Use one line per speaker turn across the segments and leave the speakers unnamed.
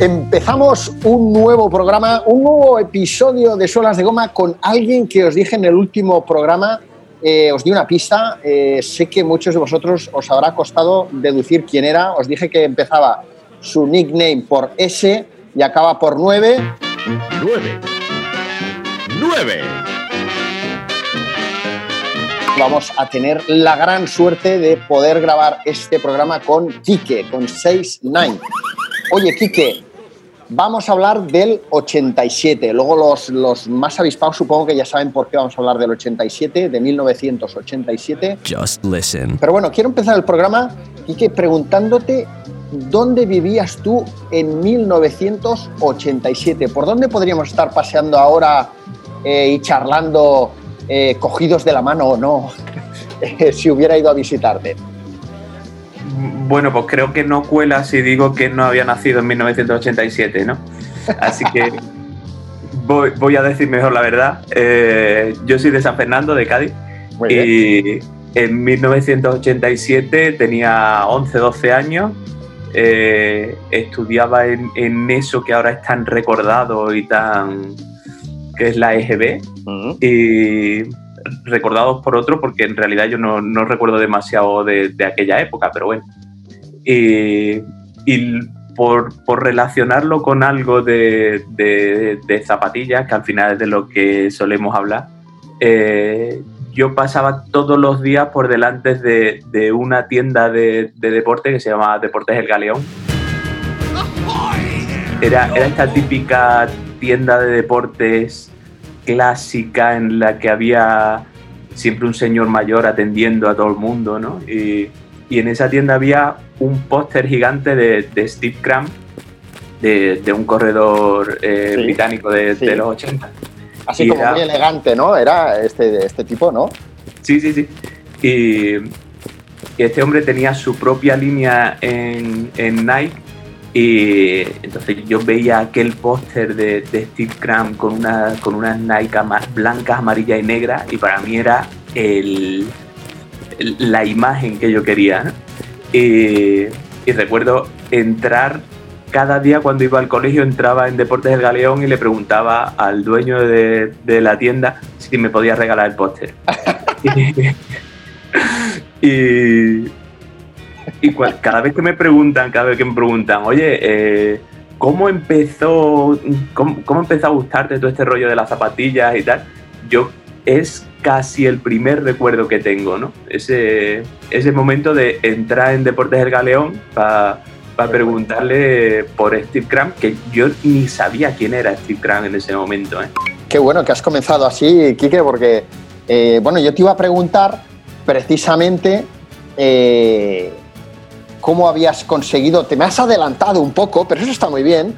Empezamos un nuevo programa, un nuevo episodio de Suelas de Goma con alguien que os dije en el último programa, eh, os di una pista, eh, sé que muchos de vosotros os habrá costado deducir quién era, os dije que empezaba su nickname por S y acaba por 9.
9. 9.
Vamos a tener la gran suerte de poder grabar este programa con Quique, con 6-9. Oye, Quique, Vamos a hablar del 87. Luego los, los, más avispados supongo que ya saben por qué vamos a hablar del 87, de 1987.
Just listen.
Pero bueno, quiero empezar el programa, Quique, preguntándote dónde vivías tú en 1987. ¿Por dónde podríamos estar paseando ahora eh, y charlando eh, cogidos de la mano o no si hubiera ido a visitarte?
Bueno, pues creo que no cuela si digo que no había nacido en 1987, ¿no? Así que voy, a decir mejor la verdad. Eh, yo soy de San Fernando, de Cádiz, y en 1987 tenía 11, 12 años. Eh, estudiaba en, eso que ahora es tan recordado y tan. que es la EGB. Y recordados por otro, porque en realidad yo no, recuerdo demasiado de, aquella época, pero bueno. Y, por, relacionarlo con algo de, zapatillas, que al final es de lo que solemos hablar, eh, yo pasaba todos los días por delante de, una tienda de, deporte que se llama Deportes El Galeón. Era, era esta típica tienda de deportes clásica en la que había siempre un señor mayor atendiendo a todo el mundo, ¿no? Y, en esa tienda había un póster gigante de, Steve Cram, de, un corredor eh, británico de, los 80.
Así como muy elegante, ¿no? Era este, este tipo, ¿no?
Sí, sí, sí. Y, este hombre tenía su propia línea en, en Nike y entonces yo veía aquel póster de, Steve Cram con, una, con unas Nike blancas, amarillas y negras y para mí era el, la imagen que yo quería. Y, recuerdo entrar cada día cuando iba al colegio, entraba en Deportes del Galeón y le preguntaba al dueño de, de la tienda si me podía regalar el póster. y, y cada vez que me preguntan, cada vez que me preguntan, oye, eh, ¿cómo empezó, cómo, empezó a gustarte todo este rollo de las zapatillas y tal? Yo es casi el primer recuerdo que tengo, ¿no? Ese, ese momento de entrar en Deportes del Galeón para preguntarle por Steve Cram, que yo ni sabía quién era Steve Cram en ese momento. ¿eh?
Qué bueno que has comenzado así, Quique, porque, eh, bueno, yo te iba a preguntar precisamente eh, cómo habías conseguido, te me has adelantado un poco, pero eso está muy bien.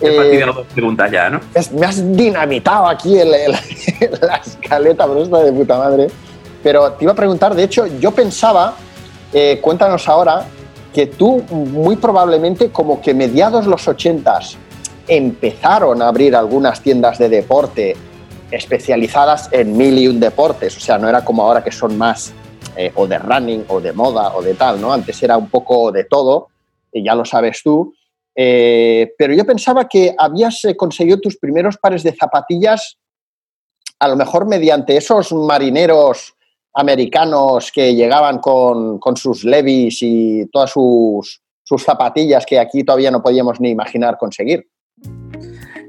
He eh, dos preguntas ya, ¿no?
me has dinamitado aquí el, la escaleta, pero está de puta madre. Pero te iba a preguntar, de hecho, yo pensaba, eh, cuéntanos ahora, que tú muy probablemente como que mediados los ochentas empezaron a abrir algunas tiendas de deporte especializadas en mil y un deportes, o sea, no era como ahora que son más eh, o de running o de moda o de tal, ¿no? Antes era un poco de todo, y ya lo sabes tú. Eh, pero yo pensaba que habías eh, conseguido tus primeros pares de zapatillas, a lo mejor mediante esos marineros americanos que llegaban con, sus levis y todas sus, sus zapatillas que aquí todavía no podíamos ni imaginar conseguir.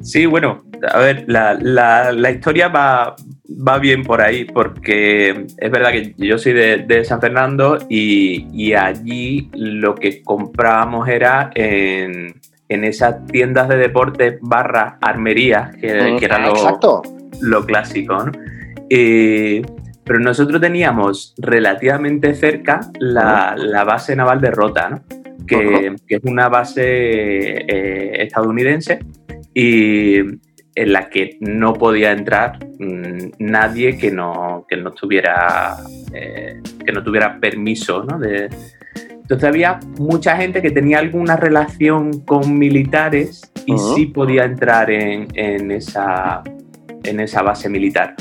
Sí, bueno, a ver, la, historia va, va, bien por ahí, porque es verdad que yo soy de, San Fernando y, allí lo que comprábamos era en, esas tiendas de deportes barra armerías, que, era lo, lo, clásico, ¿no? pero nosotros teníamos relativamente cerca la, base naval de Rota, ¿no? que, es una base eh, estadounidense y en la que no podía entrar mm, nadie que no, que no tuviera eh, que no tuviera permiso ¿no? de, entonces había mucha gente que tenía alguna relación con militares y sí podía entrar en, en esa, en esa base militar.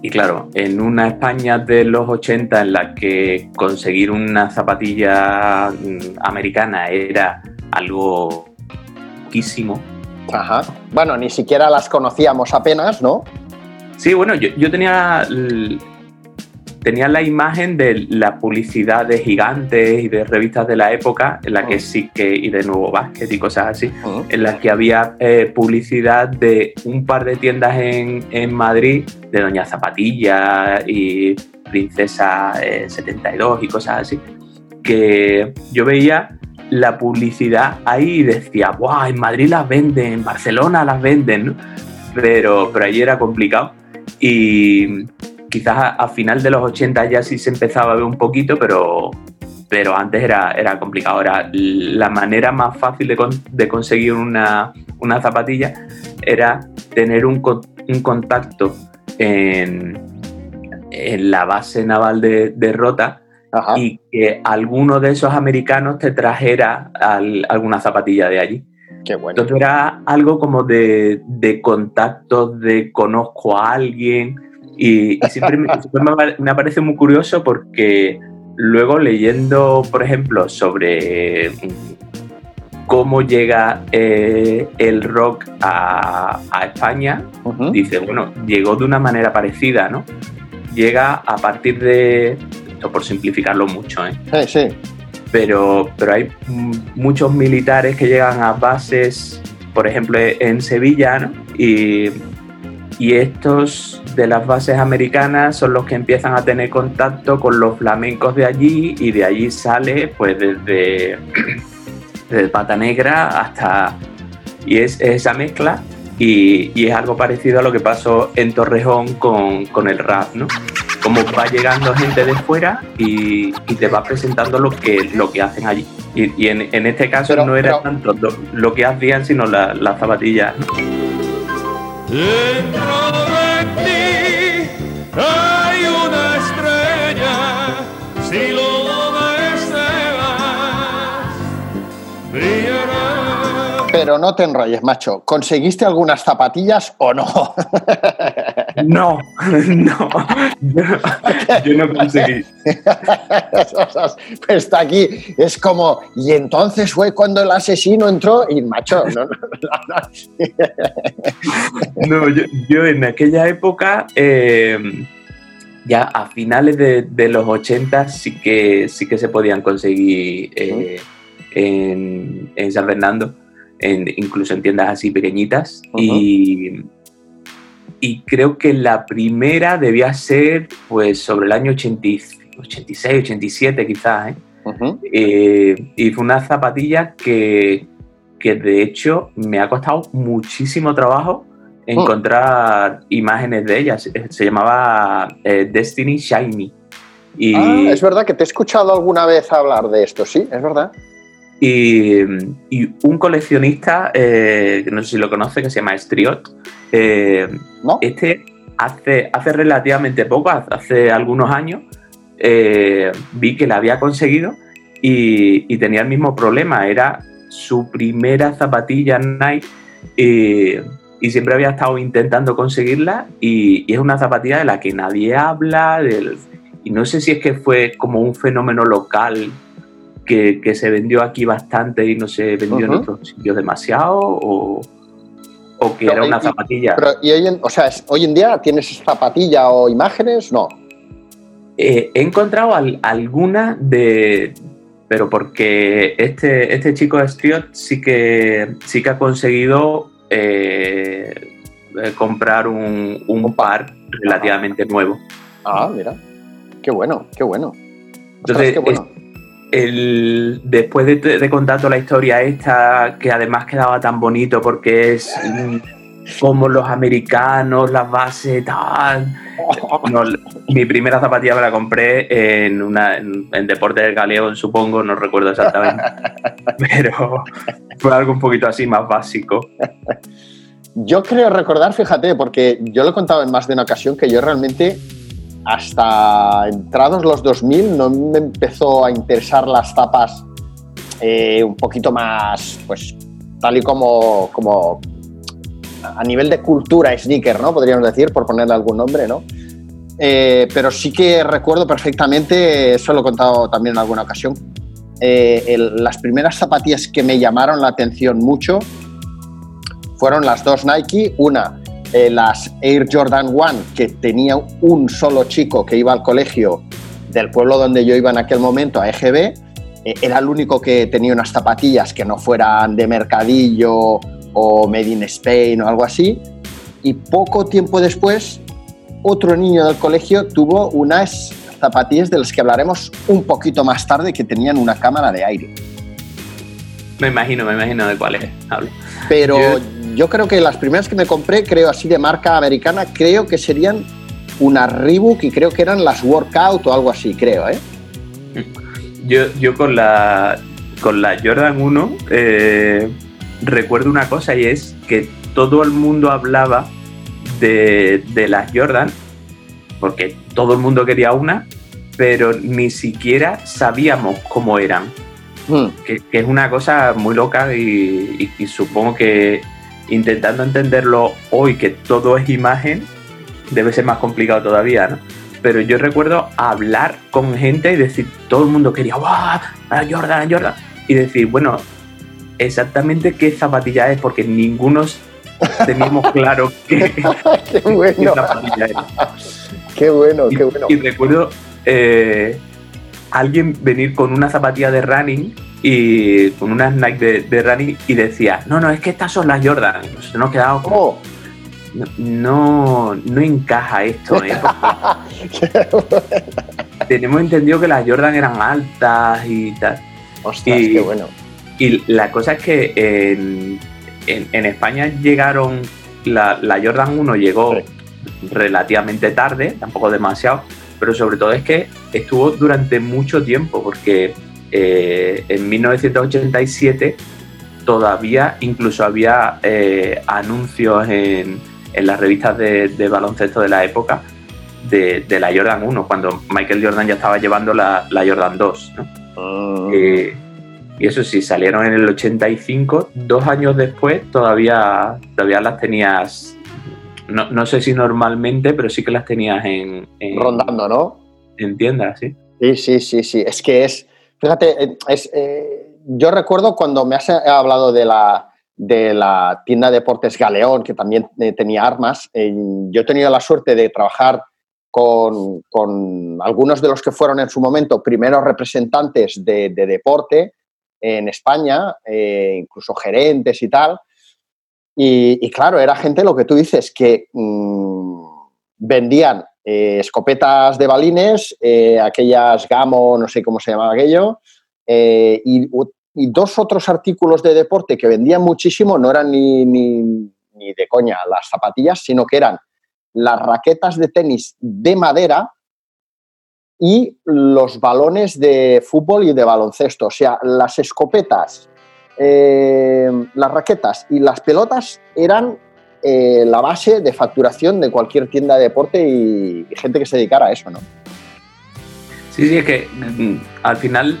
Y claro, en una España de los 80 en la que conseguir una zapatilla mm, americana era algo poquísimo.
Ajá. Bueno, ni siquiera las conocíamos apenas, ¿no?
Sí, bueno, yo, yo tenía, tenía la imagen de la publicidad de gigantes y de revistas de la época, en la que
Mm.
sí que, y de Nuevo Básquet y cosas así,
Ujú.
en las que había eh, publicidad de un par de tiendas en, en Madrid, de Doña Zapatilla y Princesa eh, 72 y cosas así, que yo veía la publicidad ahí decía, ¡guau! En Madrid las venden, en Barcelona las venden, ¿no? Pero, pero allí era complicado y quizás a, a final de los 80 ya sí se empezaba a ver un poquito, pero, pero antes era, era complicado. Era la manera más fácil de, con- de conseguir una, una zapatilla era tener un, un contacto en, en la base naval de, de Rota
Ajá.
y que alguno de esos americanos te trajera al- alguna zapatilla de allí.
Qué bueno.
Entonces era algo como de, de contacto, de conozco a alguien y, y siempre, me, siempre me parece muy curioso porque luego leyendo, por ejemplo, sobre mm, cómo llega eh, el rock a, a España, dice, bueno, llegó de una manera parecida, ¿no? Llega a partir de, esto por simplificarlo mucho, ¿eh?
Sí, sí.
pero, pero hay muchos militares que llegan a bases, por ejemplo, en Sevilla, ¿no? y, y estos de las bases americanas son los que empiezan a tener contacto con los flamencos de allí y de allí sale pues desde, desde Pata Negra hasta... Y es, es esa mezcla y, y es algo parecido a lo que pasó en Torrejón con, con el rap, ¿no? Como va llegando gente de fuera y, y te va presentando lo que, lo que hacen allí. Y, y en, en este caso
Pero-
no era
pero-
tanto lo, lo que hacían, sino la- las zapatillas. ¿no?
Dentro de ti hay una estrella, si lo.
Pero no te enrolles, macho. ¿Conseguiste algunas zapatillas o no?
No, no, yo, no conseguí.
está aquí. Es como, y entonces fue cuando el asesino entró y, macho, no, no, no,
yo, yo en aquella época, eh, ya a finales de, de los 80 sí que, sí que se podían conseguir eh, en, en San Fernando, en- incluso en tiendas así pequeñitas. y, y creo que la primera debía ser pues sobre el año 80 86, 87 quizás. ¿eh?
Ujú.
Eh, y fue una zapatilla que, que de hecho me ha costado muchísimo trabajo encontrar imágenes de ella. Se, se llamaba eh, Destiny Shiny. Y,
Ah, es verdad que te he escuchado alguna vez hablar de esto, sí, es verdad.
Y, y un coleccionista, eh, que no sé si lo conoce, que se llama Striot, eh,
¿No?
este hace, hace relativamente poco, hace algunos años, eh, vi que la había conseguido y, y tenía el mismo problema. Era su primera zapatilla Nike y, y siempre había estado intentando conseguirla y, y es una zapatilla de la que nadie habla. del- y no sé si es que fue como un fenómeno local que, que se vendió aquí bastante y no se vendió en otros sitios demasiado o, o que
Pero,
era una
y-
zapatilla.
Pero, y hoy en, o sea, hoy en día tienes zapatilla o imágenes, no.
Eh, he encontrado al- alguna de. Pero porque este, este chico de Striot sí que, sí que ha conseguido eh, eh, comprar un, un par relativamente nuevo.
Ah, mira. Qué bueno, qué bueno. Ostras,
Entonces,
qué bueno.
El, después de, de contar toda la historia esta, que además quedaba tan bonito porque es mm, como los americanos, las bases, tal. No, mi primera zapatilla me la compré en, una, en, en Deporte del Galeón, supongo, no recuerdo exactamente. Pero fue algo un poquito así más básico.
yo creo recordar, fíjate, porque yo lo he contado en más de una ocasión, que yo realmente hasta entrados los 2000 no me empezó a interesar las zapas eh, un poquito más, pues, tal y como, como a nivel de cultura sneaker, ¿no? Podríamos decir, por ponerle algún nombre, ¿no? Eh, pero sí que recuerdo perfectamente, eso lo he contado también en alguna ocasión, eh, las primeras zapatillas que me llamaron la atención mucho fueron las dos Nike, una eh, las Air Jordan 1 que tenía un solo chico que iba al colegio del pueblo donde yo iba en aquel momento, a EGB, eh, era el único que tenía unas zapatillas que no fueran de mercadillo o Made in Spain o algo así, y poco tiempo después otro niño del colegio tuvo unas zapatillas de las que hablaremos un poquito más tarde que tenían una cámara de aire.
Me imagino, me imagino de cuáles hablo.
Pero
Yo-
yo creo que las primeras que me compré, creo así de marca americana, creo que serían una Reebok y creo que eran las Workout o algo así, creo, ¿eh?
Yo, yo con la con la Jordan 1 eh, recuerdo una cosa y es que todo el mundo hablaba de, de las Jordan, porque todo el mundo quería una, pero ni siquiera sabíamos cómo eran.
Hmm.
que, que es una cosa muy loca y, y- y supongo que intentando entenderlo hoy, que todo es imagen, debe ser más complicado todavía, ¿no? Pero yo recuerdo hablar con gente y decir, todo el mundo quería, ¡guau! ¡La Jordan, Jordan! Y decir, bueno, exactamente qué zapatilla es, porque ninguno teníamos claro qué,
qué
qué
bueno,
zapatilla era.
qué bueno,
Y,
qué bueno.
y recuerdo eh, alguien venir con una zapatilla de running y con unas Nike de, de running y decía, no, no, es que estas son las Jordan. Y Nos hemos quedado como,
Oh,
no, no, no encaja esto. ¿eh? Tenemos entendido que las Jordan eran altas y tal.
ostras,
Y-
qué bueno.
Y la cosa es que en, en- en España llegaron, la, la Jordan 1 llegó
Sí.
relativamente tarde, tampoco demasiado, pero sobre todo es que estuvo durante mucho tiempo, porque eh, en 1987 todavía incluso había eh, anuncios en, en las revistas de, de baloncesto de la época de, de la Jordan 1, cuando Michael Jordan ya estaba llevando la, la Jordan 2. ¿no?
Mm,
Eh, y eso sí, salieron en el 85, dos años después todavía, todavía las tenías, no, no sé si normalmente, pero sí que las tenías en, en,
rondando, ¿no?
en tiendas, ¿sí?
Sí, sí, sí, sí. Es que es, fíjate, eh, eh, yo recuerdo cuando me has hablado de la, de la tienda de deportes Galeón, que también eh, tenía armas, eh, yo he tenido la suerte de trabajar con, con algunos de los que fueron en su momento primeros representantes de, de deporte en España, eh, incluso gerentes y tal. Y, claro, era gente, lo que tú dices, que mm, vendían eh, escopetas de balines, eh, aquellas Gamo, no sé cómo se llamaba aquello, eh, y, dos otros artículos de deporte que vendían muchísimo, no eran ni, ni, ni de coña las zapatillas, sino que eran las raquetas de tenis de madera y los balones de fútbol y de baloncesto. O sea, las escopetas, las raquetas y las pelotas eran eh, la base de facturación de cualquier tienda de deporte y, y gente que se dedicara a eso, ¿no?
Sí, sí, es que mm, al final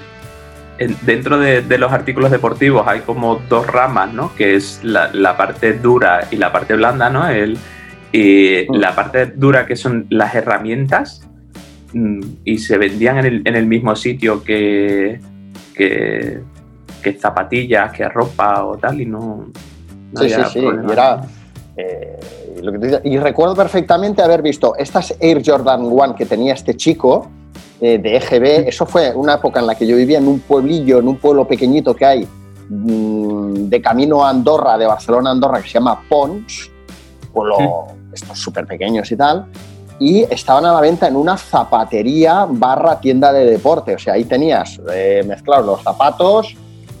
en- dentro de, de los artículos deportivos hay como dos ramas, ¿no? Que es la, la parte dura y la parte blanda, ¿no? El, y
Mm.
la parte dura que son las herramientas mm, y se vendían en el, en el mismo sitio que, que, que zapatillas, que ropa o tal y no... no
Sí, sí, sí. Y, era, eh, lo que tú dices. Y recuerdo perfectamente haber visto estas Air Jordan 1 que tenía este chico eh, de EGB. Eso fue una época en la que yo vivía en un pueblillo, en un pueblo pequeñito que hay mm, de camino a Andorra, de Barcelona a Andorra, que se llama Pons. Pueblo, estos súper pequeños y tal. Y estaban a la venta en una zapatería barra tienda de deporte. O sea, ahí tenías eh, mezclados los zapatos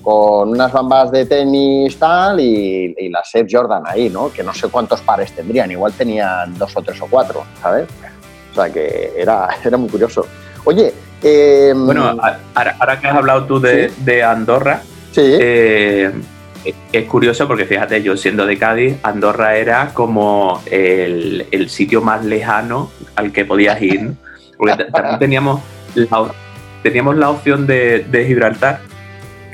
con unas bambas de tenis tal y, y las Air Jordan ahí, ¿no? Que no sé cuántos pares tendrían, igual tenían dos o tres o cuatro, ¿sabes? O sea que era, era muy curioso. Oye, eh,
Bueno, ahora, ahora que has hablado tú de,
Sí.
de Andorra,
sí,
Eh, es curioso porque fíjate, yo siendo de Cádiz, Andorra era como el, el sitio más lejano al que podías ir. Porque también teníamos la, teníamos la opción de, de Gibraltar,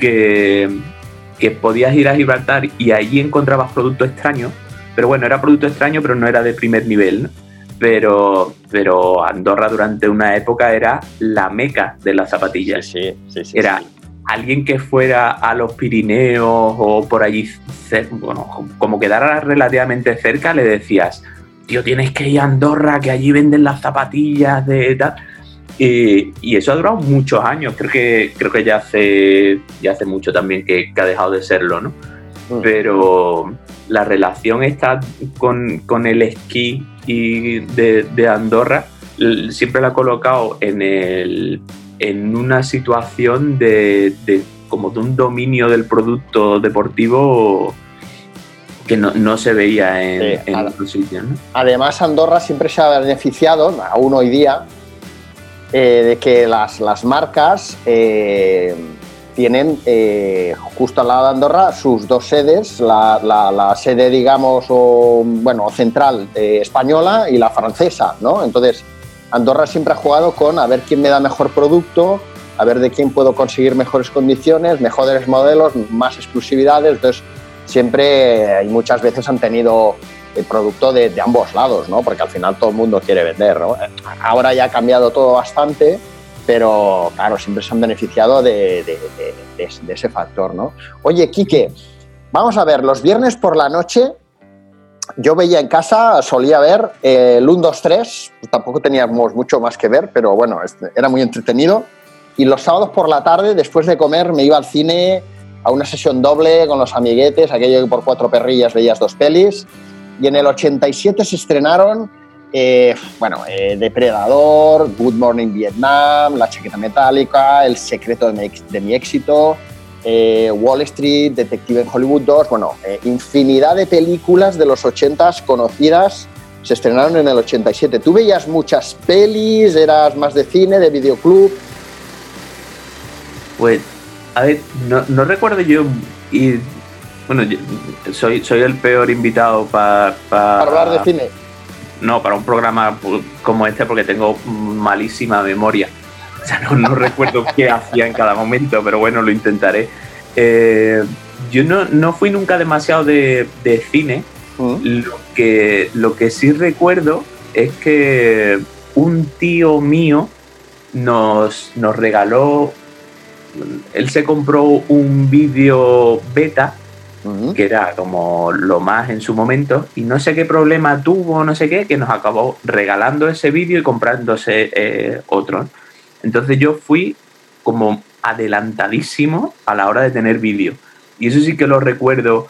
que, que podías ir a Gibraltar y allí encontrabas productos extraños. Pero bueno, era producto extraño, pero no era de primer nivel. Pero, pero Andorra durante una época era la meca de las zapatillas.
Sí, sí, sí.
era alguien que fuera a los Pirineos o por allí, bueno, como quedara relativamente cerca, le decías, tío, tienes que ir a Andorra, que allí venden las zapatillas de tal. Y, eso ha durado muchos años, creo que, creo que ya hace, ya hace mucho también que, ha dejado de serlo, ¿no? Mm. Pero la relación está con, con el esquí y de, de, Andorra siempre la ha colocado en, el, en una situación de, de, como de un dominio del producto deportivo que no, no se veía en, en sitios. ¿no?
Además, Andorra siempre se ha beneficiado, aún hoy día, eh, de que las, las marcas eh, tienen eh, justo al lado de Andorra sus dos sedes, la, la, la sede, digamos, o, bueno, central española y la francesa, ¿no? Entonces, Andorra siempre ha jugado con a ver quién me da mejor producto, a ver de quién puedo conseguir mejores condiciones, mejores modelos, más exclusividades. Entonces, siempre y muchas veces han tenido el producto de, de, ambos lados, ¿no? Porque al final todo el mundo quiere vender, ¿no? Ahora ya ha cambiado todo bastante, pero claro, siempre se han beneficiado de, de, de ese factor, ¿no? Oye, Quique, vamos a ver, los viernes por la noche yo veía en casa, solía ver eh, el 1, 2, 3, tampoco teníamos mucho más que ver, pero bueno, era muy entretenido. Y los sábados por la tarde, después de comer, me iba al cine a una sesión doble con los amiguetes, aquello que por cuatro perrillas veías dos pelis. Y en el 87 se estrenaron, eh, bueno, eh, Depredador, Good Morning Vietnam, La chaqueta metálica, El secreto de mi, éxito, eh, Wall Street, Detective en Hollywood 2, bueno, infinidad de películas de los 80s conocidas se estrenaron en el 87. ¿Tú veías muchas pelis? ¿Eras más de cine, de videoclub?
Pues, a ver, no, no recuerdo yo y bueno, yo soy, soy el peor invitado para...
Para hablar de cine.
No, para un programa como este porque tengo malísima memoria. O sea, no, no recuerdo qué hacía en cada momento, pero bueno, lo intentaré. Eh, yo no, no, fui nunca demasiado de, de cine. ¿Mm? Lo, que, lo que sí recuerdo es que un tío mío nos, nos regaló, él se compró un vídeo beta Que era como lo más en su momento, y no sé qué problema tuvo, no sé qué, que nos acabó regalando ese vídeo y comprándose eh, otro. Entonces yo fui como adelantadísimo a la hora de tener vídeo. Y eso sí que lo recuerdo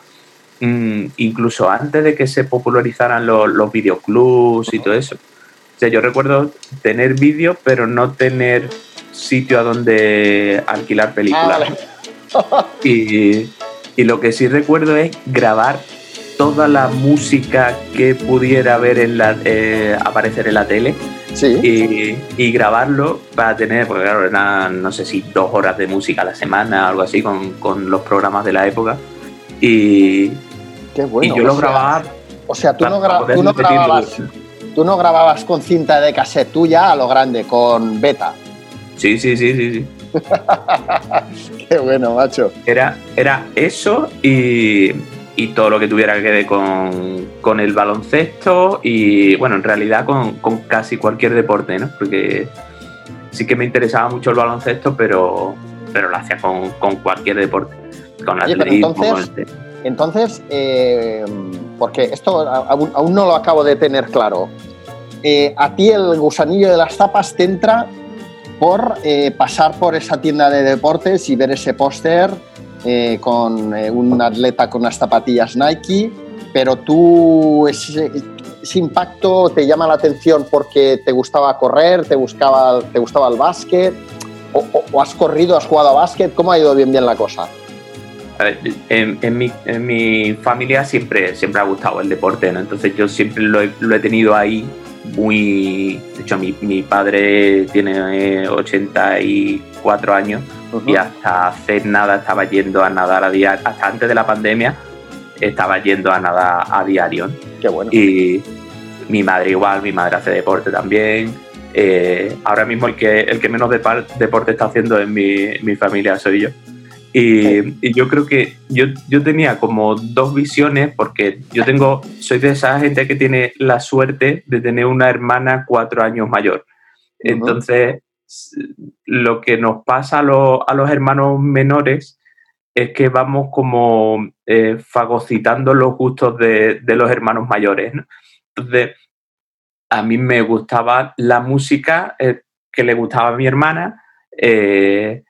mmm, incluso antes de que se popularizaran los, los videoclubs y todo eso. O sea, yo recuerdo tener vídeo, pero no tener sitio a donde alquilar películas. Ah, vale. y, y lo que sí recuerdo es grabar toda la música que pudiera ver en la, eh, aparecer en la tele
sí.
y, y, grabarlo para tener, porque claro, eran no sé si dos horas de música a la semana, algo así, con, con los programas de la época. Y,
Qué bueno,
y yo lo grababa.
O sea, tú no, gra tú no grababas. Tú no grababas con cinta de cassette tuya a lo grande, con beta.
Sí, sí, sí, sí. sí.
Qué bueno, macho.
Era, era eso y, y todo lo que tuviera que ver con, con, el baloncesto y, bueno, en realidad con, con, casi cualquier deporte, ¿no? Porque sí que me interesaba mucho el baloncesto, pero, pero lo hacía con, con cualquier deporte. Con
Oye, atletismo, pero entonces, con el... entonces eh, porque esto aún, aún, no lo acabo de tener claro. Eh, a ti el gusanillo de las tapas te entra por eh, pasar por esa tienda de deportes y ver ese póster eh, con eh, un atleta con unas zapatillas Nike, pero tú ese, ese, impacto te llama la atención porque te gustaba correr, te, buscaba, te gustaba el básquet, o, o, o has corrido, has jugado a básquet, ¿cómo ha ido bien bien la cosa?
En, en, mi, en, mi, familia siempre, siempre ha gustado el deporte, ¿no? entonces yo siempre lo he, lo he tenido ahí muy... De hecho, mi, mi padre tiene 84 años y hasta hace nada estaba yendo a nadar a diario, hasta antes de la pandemia estaba yendo a nadar a diario.
Qué bueno.
Y mi madre igual, mi madre hace deporte también. Eh, ahora mismo el que, el que menos deporte está haciendo en mi, mi familia soy yo. Y, y, yo creo que yo, yo tenía como dos visiones, porque yo tengo, soy de esa gente que tiene la suerte de tener una hermana cuatro años mayor. Entonces, lo que nos pasa a, a, los hermanos menores es que vamos como eh, fagocitando los gustos de, de los hermanos mayores. ¿no? Entonces, a mí me gustaba la música eh, que le gustaba a mi hermana eh,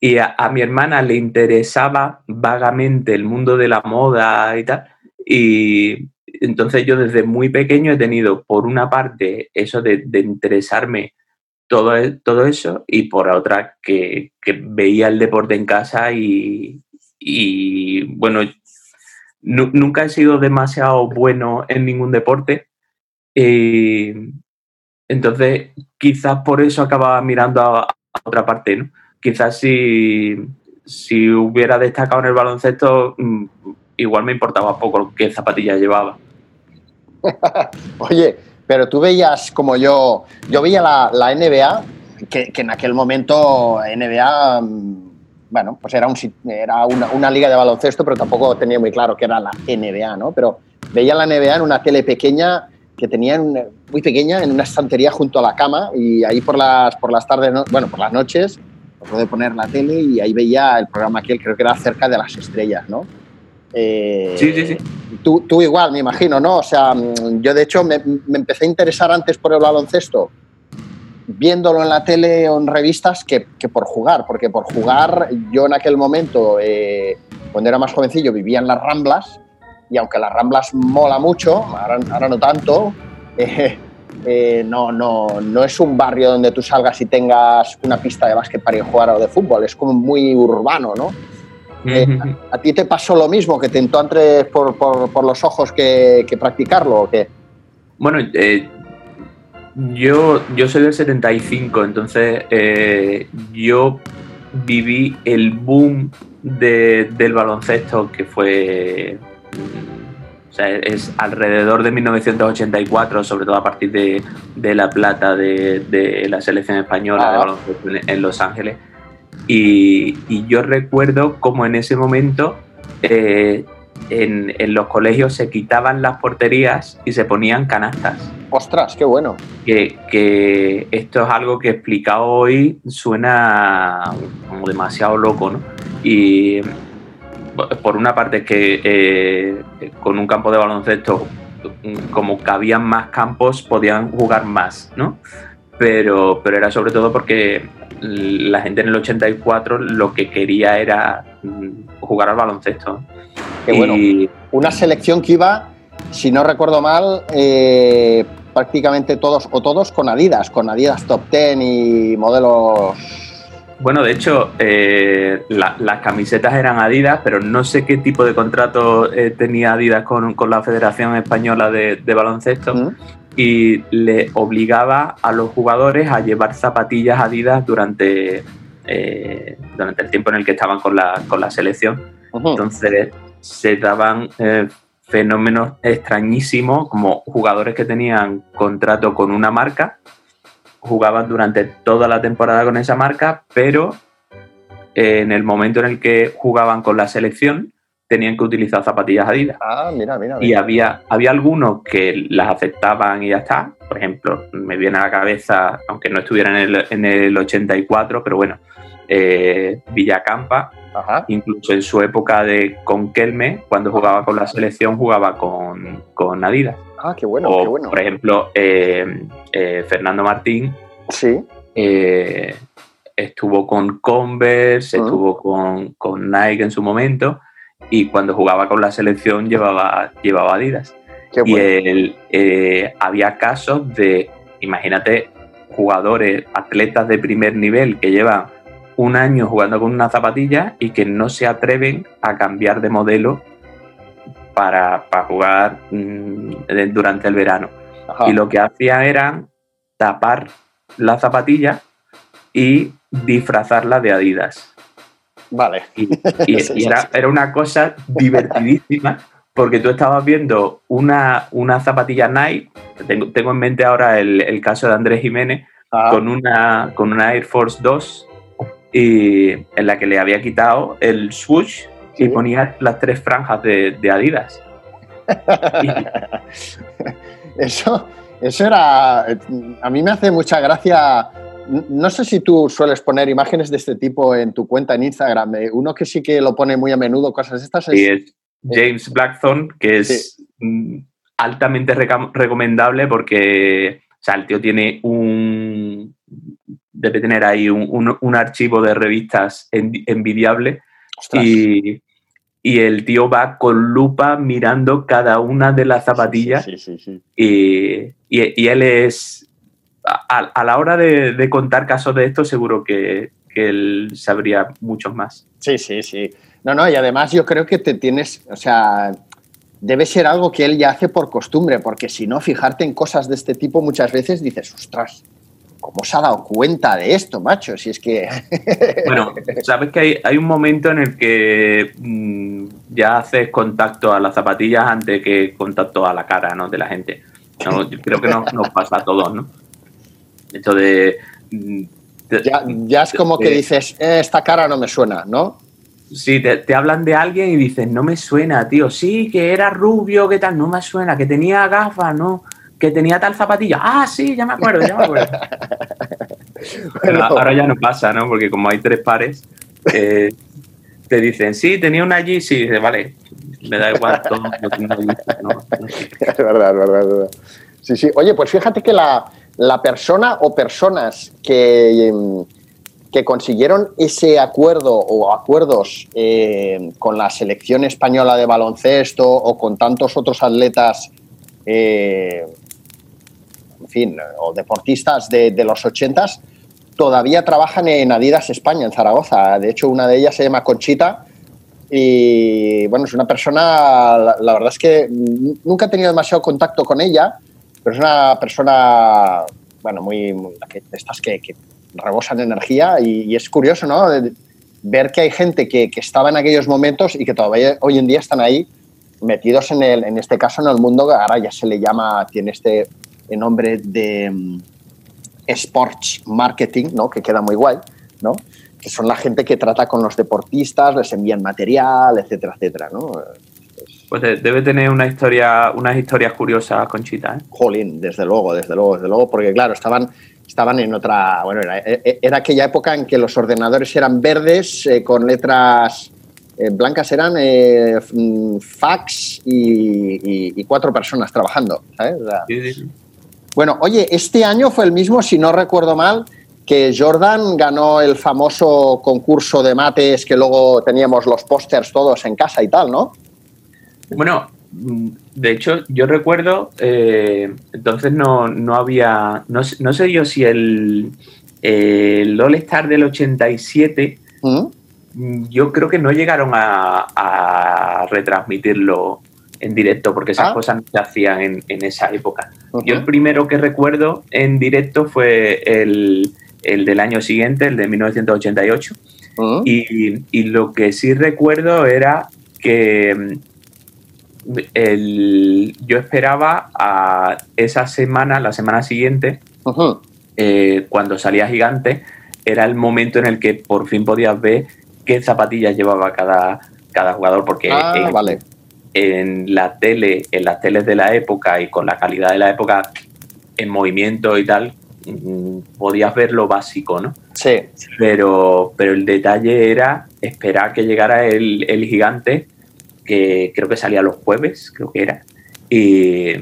y a, a, mi hermana le interesaba vagamente el mundo de la moda y tal. Y entonces yo desde muy pequeño he tenido, por una parte, eso de, de interesarme todo, e, todo eso y por otra que, que, veía el deporte en casa y, y bueno, nunca he sido demasiado bueno en ningún deporte. Y entonces, quizás por eso acababa mirando a, a otra parte, ¿no? Quizás si, si hubiera destacado en el baloncesto, mm, igual me importaba poco qué zapatillas llevaba.
Oye, pero tú veías como yo, yo veía la, la NBA, que, en aquel momento NBA, bueno, pues era, un, era una, una, liga de baloncesto, pero tampoco tenía muy claro que era la NBA, ¿no? Pero veía la NBA en una tele pequeña que tenía muy pequeña en una estantería junto a la cama y ahí por las, por las tardes, bueno, por las noches, pude poner la tele y ahí veía el programa aquel, creo que era cerca de las estrellas, ¿no?
Eh, sí, sí, sí.
Tú, tú, igual, me imagino, ¿no? O sea, yo de hecho me, me, empecé a interesar antes por el baloncesto, viéndolo en la tele o en revistas, que, que por jugar, porque por jugar yo en aquel momento, eh, cuando era más jovencillo, vivía en las Ramblas y aunque las Ramblas mola mucho, ahora, ahora no tanto, eh, eh, no, no, no es un barrio donde tú salgas y tengas una pista de básquet para ir a jugar o de fútbol, es como muy urbano, ¿no? Eh, ¿a, ¿a, ti te pasó lo mismo, que te entró antes por, por, por los ojos que, que, practicarlo o qué?
Bueno, eh, yo, yo soy del 75, entonces eh, yo viví el boom de, del baloncesto que fue o sea, es alrededor de 1984, sobre todo a partir de, de la plata de, de, la selección española ah. de baloncesto en, en Los Ángeles. Y, y, yo recuerdo como en ese momento eh, en, en, los colegios se quitaban las porterías y se ponían canastas.
¡Ostras, qué bueno!
Que, que esto es algo que explicado hoy suena como demasiado loco, ¿no? Y por una parte que eh, con un campo de baloncesto, como cabían más campos, podían jugar más, ¿no? Pero, pero era sobre todo porque la gente en el 84 lo que quería era mm, jugar al baloncesto.
Qué bueno. Y, una selección que iba, si no recuerdo mal, eh, prácticamente todos o todos con Adidas, con Adidas Top Ten y modelos
bueno, de hecho, eh, la, las camisetas eran Adidas, pero no sé qué tipo de contrato eh, tenía Adidas con, con, la Federación Española de, de Baloncesto ¿Mm? y le obligaba a los jugadores a llevar zapatillas Adidas durante, eh, durante el tiempo en el que estaban con la, con la selección. Uh -huh. Entonces se daban fenómenos extrañísimos como jugadores que tenían contrato con una marca jugaban durante toda la temporada con esa marca, pero en el momento en el que jugaban con la selección tenían que utilizar zapatillas Adidas.
Ah, mira, mira. mira.
Y había, había algunos que las aceptaban y ya está. Por ejemplo, me viene a la cabeza, aunque no estuviera en el, en el 84, pero bueno, eh, Villacampa, Ajá. incluso en su época de con Kelme, cuando jugaba con la selección, jugaba con, con Adidas.
Ah, qué bueno,
o,
qué bueno.
Por ejemplo, eh, eh, Fernando Martín.
Sí.
Eh, estuvo con Converse, uh -huh. estuvo con, con, Nike en su momento y cuando jugaba con la selección llevaba, llevaba Adidas.
Qué
bueno. Y él, eh, había casos de, imagínate, jugadores, atletas de primer nivel que llevan un año jugando con una zapatilla y que no se atreven a cambiar de modelo para, para jugar mmm, durante el verano. Ajá. Y lo que hacía era tapar la zapatilla y disfrazarla de Adidas.
Vale.
Y, y-
Sí,
y
sí,
era,
sí.
era una cosa divertidísima porque tú estabas viendo una, una zapatilla Nike, tengo, tengo en mente ahora el, el caso de Andrés Jiménez,
Ah,
con, una, con una Air Force 2 y en la que le había quitado el swoosh. Y ponía las tres franjas de, de Adidas.
Eso, eso era. A mí me hace mucha gracia. No sé si tú sueles poner imágenes de este tipo en tu cuenta en Instagram. eh, Uno que sí que lo pone muy a menudo, cosas estas. Es,
es James Blackthorne, que es mm, altamente recomendable porque o sea, el tío tiene un. Debe tener ahí un, un- un archivo de revistas envi- envidiable y, y el tío va con lupa mirando cada una de las zapatillas
Sí, sí, sí.
y, y- y él es. A, a la hora de, de contar casos de esto, seguro que, que él sabría muchos más.
Sí, sí, sí. No, no, y además yo creo que te tienes, o sea, debe ser algo que él ya hace por costumbre, porque si no, fijarte en cosas de este tipo muchas veces dices, ostras, ¿cómo se ha dado cuenta de esto, macho? Si es que...
Bueno, sabes que hay, hay un momento en el que mm, ya haces contacto a las zapatillas antes que contacto a la cara ¿no? de la gente. ¿no? Yo creo que nos, nos pasa a todos, ¿no? Esto de. mm,
ya, ya es como que dices, "Eh, esta cara no me suena, ¿no?
Sí, te, te hablan de alguien y dices, no me suena, tío. Sí, que era rubio, que tal, no me suena, que tenía gafas, no, que tenía tal zapatilla. Ah, sí, ya me acuerdo, ya me acuerdo.
Bueno.
ahora ya no pasa, ¿no? Porque como hay tres pares, eh, te dicen, sí, tenía una allí, sí, dices, vale, me da igual todo, no tengo allí, no, no sé.
Es verdad, es verdad, es verdad. Sí, sí. Oye, pues fíjate que la, la persona o personas que, em, que consiguieron ese acuerdo o acuerdos eh, con la selección española de baloncesto o con tantos otros atletas, eh, fin, o deportistas de, los ochentas, todavía trabajan en Adidas España, en Zaragoza. De hecho, una de ellas se llama Conchita y bueno, es una persona, la, verdad es que nunca he tenido demasiado contacto con ella, pero es una persona, bueno, muy, muy- estas que, que rebosan energía y, es curioso, ¿no? Ver que hay gente que, que estaba en aquellos momentos y que todavía hoy en día están ahí metidos en, el, en este caso en el mundo ahora ya se le llama, tiene este nombre de mm, sports marketing, ¿no? Que queda muy guay, ¿no? Que son la gente que trata con los deportistas, les envían material, etcétera, etcétera, ¿no?
Pues de- debe tener una historia, unas historias curiosas, Conchita, ¿eh?
Jolín, desde luego, desde luego, desde luego, porque claro, estaban, estaban en otra, bueno, era, era aquella época en que los ordenadores eran verdes eh, con letras eh, blancas, eran eh, mm, fax y, y- y cuatro personas trabajando, ¿sabes? O sea,
Sí, sí, sí.
Bueno, oye, este año fue el mismo, si no recuerdo mal, que Jordan ganó el famoso concurso de mates que luego teníamos los pósters todos en casa y tal, ¿no?
Bueno, mm, de hecho, yo recuerdo, eh, entonces no, no había, no, sé- no sé yo si el, el All-Star del 87,
¿Mm?
mm, yo creo que no llegaron a, a retransmitirlo en directo, porque esas
Ah.
cosas no se hacían en, en esa época.
Ujú.
Yo el primero que recuerdo en directo fue el, el del año siguiente, el de 1988.
¿Mm?
Y, y lo que sí recuerdo era que mm, el- yo esperaba a esa semana, la semana siguiente, eh, cuando salía Gigante, era el momento en el que por fin podías ver qué zapatillas llevaba cada, cada jugador, porque
Ah,
en,
vale.
En la tele, en las teles de la época y con la calidad de la época, en movimiento y tal, mm, podías ver lo básico, ¿no?
Sí.
pero, pero el detalle era esperar que llegara el, el gigante, que creo que salía los jueves, creo que era, y,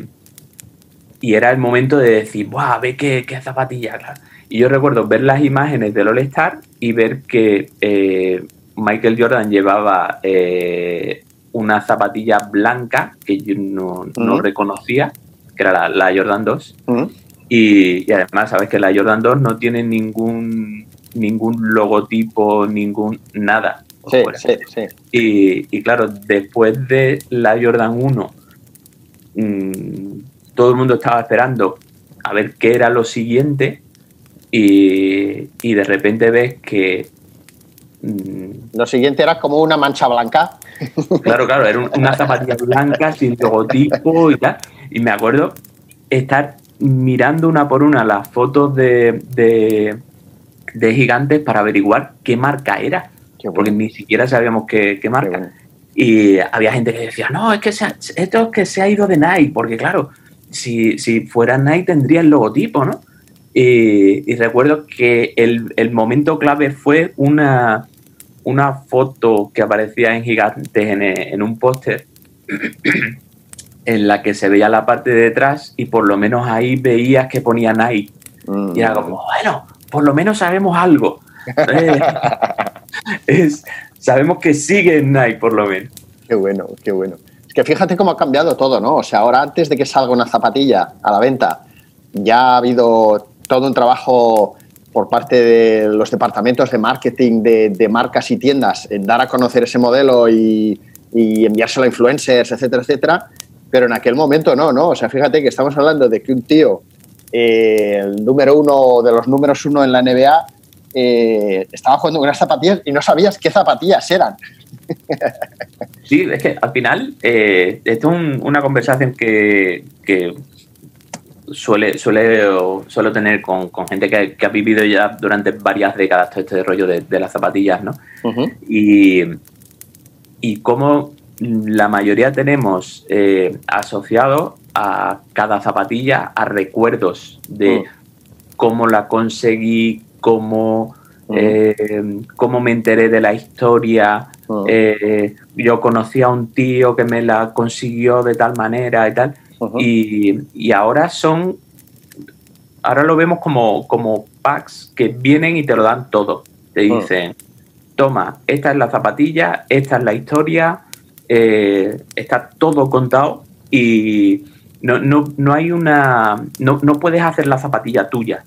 y era el momento de decir, ¡buah, ve qué, qué zapatilla! claro". Y yo recuerdo ver las imágenes del All-Star y ver que eh, Michael Jordan llevaba eh, una zapatilla blanca que yo no, reconocía, que era la, la Jordan 2.
¿Mm?
Y, y además, sabes que la Jordan 2 no tiene ningún ningún logotipo, ningún nada.
Sí, sí, sí.
Y, y claro, después de la Jordan 1, mm, todo el mundo estaba esperando a ver qué era lo siguiente y, y de repente ves que
Lo siguiente era como una mancha blanca.
Claro, claro, era una zapatilla blanca sin logotipo y tal. Y me acuerdo estar mirando una por una las fotos de, de, gigantes para averiguar qué marca era. Porque ni siquiera sabíamos qué, marca. Y había gente que decía, no, es que esto es que se ha ido de Nike, porque claro, si, si fuera Nike tendría el logotipo, ¿no? Y, recuerdo que el, momento clave fue una, una foto que aparecía en Gigantes en, un póster en la que se veía la parte de detrás y por lo menos ahí veías que ponía Nike. Y era como, bueno, por lo menos sabemos algo. es, sabemos que sigue en Nike, por lo menos.
Qué bueno, qué bueno. Es que fíjate cómo ha cambiado todo, ¿no? O sea, ahora antes de que salga una zapatilla a la venta, ya ha habido todo un trabajo por parte de los departamentos de marketing de, marcas y tiendas en dar a conocer ese modelo y, enviárselo a influencers, etcétera, etcétera. Pero en aquel momento no, ¿no? O sea, fíjate que estamos hablando de que un tío, eh, el número uno de los números uno en la NBA, eh, estaba jugando unas zapatillas y no sabías qué zapatillas eran.
Sí, es que al final eh, esto es una conversación que, suele, suele, suelo tener con, gente que, ha vivido ya durante varias décadas todo este rollo de, las zapatillas, ¿no? y, y cómo la mayoría tenemos eh, asociado a cada zapatilla a recuerdos de mm. cómo la conseguí, cómo, mm. eh, cómo me enteré de la historia. Mm. Eh, yo conocí a un tío que me la consiguió de tal manera y tal. Y, ahora son, ahora lo vemos como, como packs que vienen y te lo dan todo. Te dicen, toma, esta es la zapatilla, esta es la historia, eh, está todo contado y no, no, no hay una. No, no, puedes hacer la zapatilla tuya.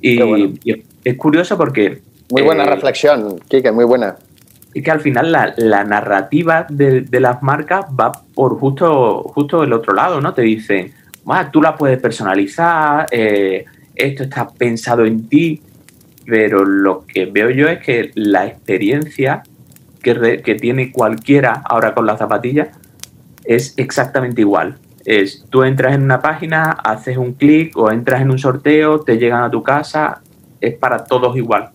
Y, es curioso porque.
Muy buena eh, reflexión, Kike, muy buena.
Es que al final la, narrativa de, las marcas va por justo, justo el otro lado, ¿no? Te dicen, tú la puedes personalizar, eh, esto está pensado en ti, pero lo que veo yo es que la experiencia que, tiene cualquiera ahora con la zapatilla es exactamente igual es tú entras en una página, haces un clic o entras en un sorteo, te llegan a tu casa, es para todos igual.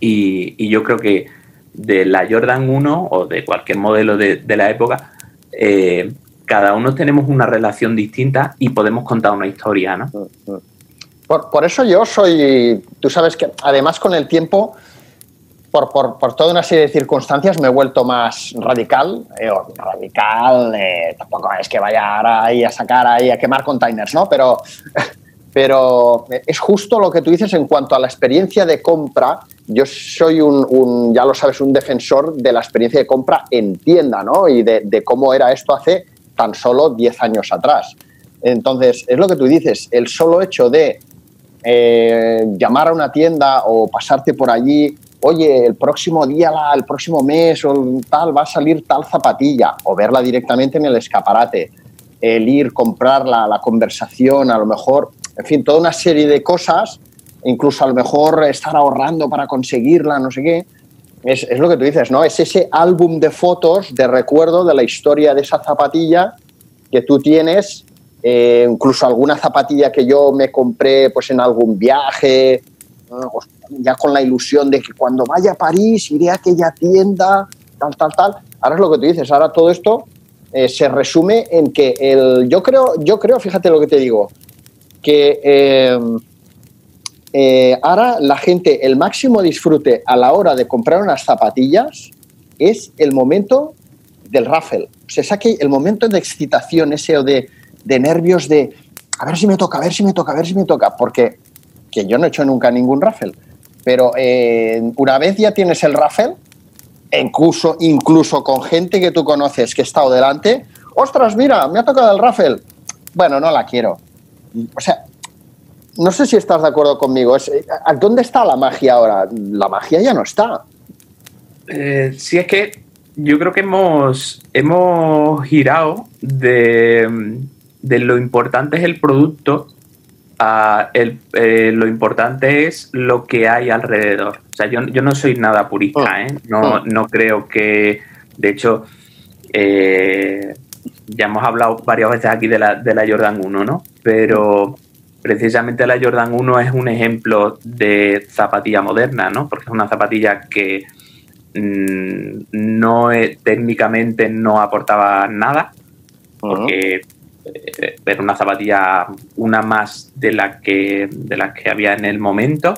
Y, yo creo que de la Jordan 1 o de cualquier modelo de, la época, eh, cada uno tenemos una relación distinta y podemos contar una historia, ¿no?
Por, por, eso yo soy, tú sabes que además con el tiempo por, por, por, toda una serie de circunstancias me he vuelto más radical. Eh, radical, eh, tampoco es que vaya ahí a sacar ahí a quemar containers, ¿no? Pero, pero es justo lo que tú dices en cuanto a la experiencia de compra. Yo soy un, ya lo sabes, un defensor de la experiencia de compra en tienda, ¿no? Y de, de cómo era esto hace tan solo 10 años atrás. Entonces, es lo que tú dices, el solo hecho de eh, llamar a una tienda o pasarte por allí oye, el próximo día, el próximo mes o tal, va a salir tal zapatilla, o verla directamente en el escaparate, el ir, comprarla, la conversación, a lo mejor, en fin, toda una serie de cosas, incluso a lo mejor estar ahorrando para conseguirla, no sé qué. Es, lo que tú dices, ¿no? Es ese álbum de fotos de recuerdo de la historia de esa zapatilla que tú tienes, eh, incluso alguna zapatilla que yo me compré pues en algún viaje, ya con la ilusión de que cuando vaya a París iré a aquella tienda, tal, tal, tal. Ahora es lo que tú dices, ahora todo esto eh, se resume en que el, yo creo, yo creo, fíjate lo que te digo, que em, eh, ahora la gente, el máximo disfrute a la hora de comprar unas zapatillas es el momento del raffle. O sea, es el momento de excitación ese o de, de nervios de a ver si me toca, a ver si me toca, a ver si me toca, porque que yo no he hecho nunca ningún raffle, pero eh, una vez ya tienes el raffle, incluso, incluso con gente que tú conoces que ha estado delante, ostras, mira, me ha tocado el raffle. Bueno, no la quiero. O sea, no sé si estás de acuerdo conmigo. ¿Dónde está la magia ahora? La magia ya no está.
Eh, sí, es que yo creo que hemos, hemos girado de, de lo importante es el producto a el- eh, lo importante es lo que hay alrededor. O sea, yo, yo no soy nada purista, ¿eh? No, no creo que, de hecho, eh, ya hemos hablado varias veces aquí de la, de la Jordan 1, ¿no? Pero precisamente la Jordan 1 es un ejemplo de zapatilla moderna, ¿no? Porque es una zapatilla que mm, no es- técnicamente no aportaba nada, porque eh, era una zapatilla una más de la que de las que había en el momento.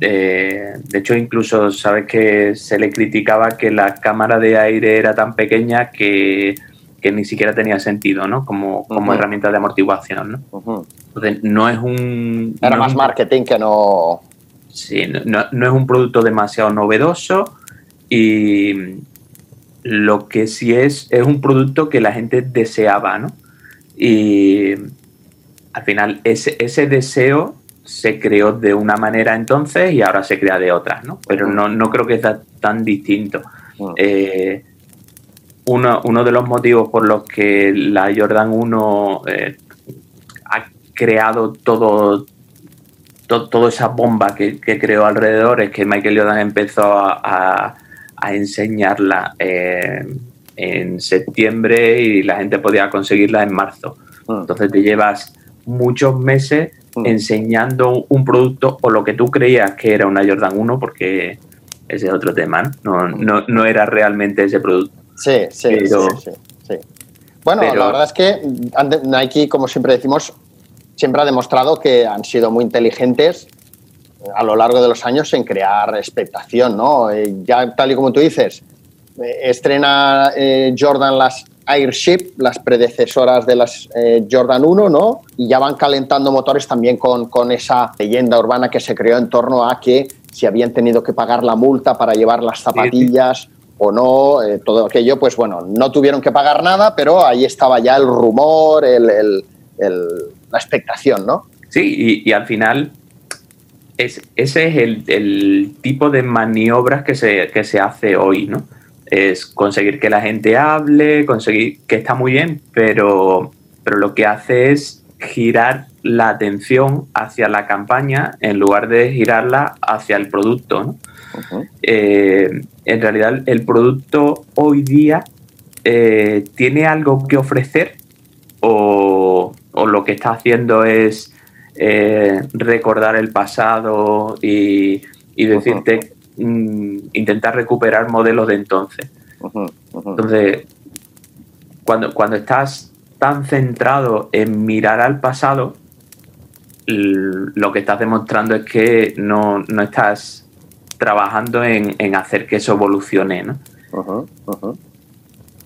Eh, de hecho, incluso sabes que se le criticaba que la cámara de aire era tan pequeña que, que ni siquiera tenía sentido, ¿no? Como, como herramienta de amortiguación, ¿no? Entonces, no es un...
Era
no
más
un-
marketing que no.
Sí, no, no- es un producto demasiado novedoso y lo que sí es es un producto que la gente deseaba, ¿no? Y al final ese, ese deseo se creó de una manera entonces y ahora se crea de otra, ¿no? Pero no, no creo que sea tan distinto. Eh, uno, uno de los motivos por los que la Jordan 1 eh, ha creado todo, to- toda esa bomba que, que creó alrededor es que Michael Jordan empezó a, a- a enseñarla eh, en septiembre y la gente podía conseguirla en marzo.
Mm.
Entonces te llevas muchos meses
Mm.
enseñando un producto o lo que tú creías que era una Jordan 1 porque ese es otro tema, ¿no? No, no, no era realmente ese producto.
Sí, sí,
Pero-
sí, sí, sí. Bueno,
pero-
la verdad es que Nike, como siempre decimos, siempre ha demostrado que han sido muy inteligentes a lo largo de los años en crear expectación, ¿no? Eh, Ya tal y como tú dices, eh, estrena eh, Jordan las Airship, las predecesoras de las eh, Jordan 1, ¿no? Y ya van calentando motores también con, con esa leyenda urbana que se creó en torno a que si habían tenido que pagar la multa para llevar las zapatillas o no, eh, todo aquello, pues bueno, no tuvieron que pagar nada, pero ahí estaba ya el rumor, el- la expectación, ¿no?
Sí, y, al final es, ese es el, el tipo de maniobras que se, que se hace hoy, ¿no? Es conseguir que la gente hable, conseguir que está muy bien, pero, pero lo que hace es girar la atención hacia la campaña en lugar de girarla hacia el producto, ¿no? Eh, en realidad el producto hoy día eh, tiene algo que ofrecer o, o lo que está haciendo es eh, recordar el pasado y, y decirte, mm, intentar recuperar modelos de entonces. Entonces, cuando, cuando estás tan centrado en mirar al pasado, lo que estás demostrando es que no, no estás trabajando en, en hacer que eso evolucione, ¿no?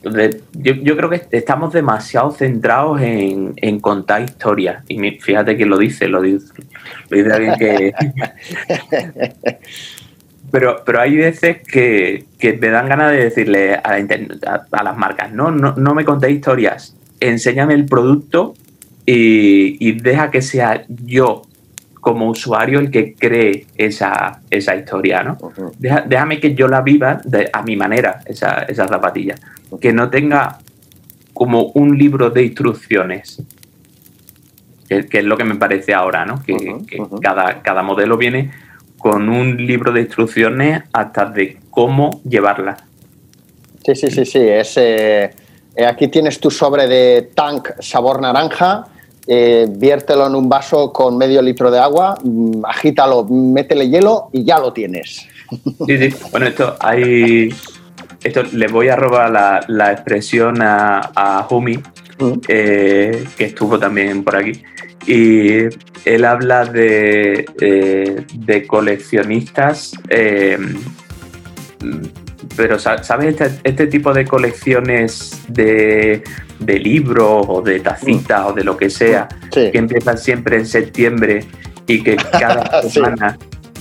Entonces, yo, yo creo que estamos demasiado centrados en, en contar historias. Y fíjate quién lo dice, lo dice, lo dice alguien que... pero, pero hay veces que, que me dan ganas de decirle a, la internet- a- a las marcas, no, no, no me contéis historias, enséñame el producto y, y deja que sea yo como usuario el que cree esa, esa historia, ¿no? Deja- déjame que yo la viva de- a mi manera, esa, esa zapatilla. Que no tenga como un libro de instrucciones. Que, que es lo que me parece ahora, ¿no? Que, cada, cada modelo viene con un libro de instrucciones hasta de cómo llevarla.
Sí, sí, sí, sí. Es, eh, eh, aquí tienes tu sobre de tank sabor naranja. Eh, viértelo en un vaso con medio litro de agua, mm, agítalo, métele hielo y ya lo tienes.
Sí, sí. Bueno, esto hay. Esto le voy a robar la, la expresión a, a Humi, eh, que estuvo también por aquí. Y él habla de, eh, de coleccionistas. pero, sa- ¿sabes este, este tipo de colecciones de, de libros o de tacitas o de lo que sea?
Sí,
que empiezan siempre en septiembre y que cada semana,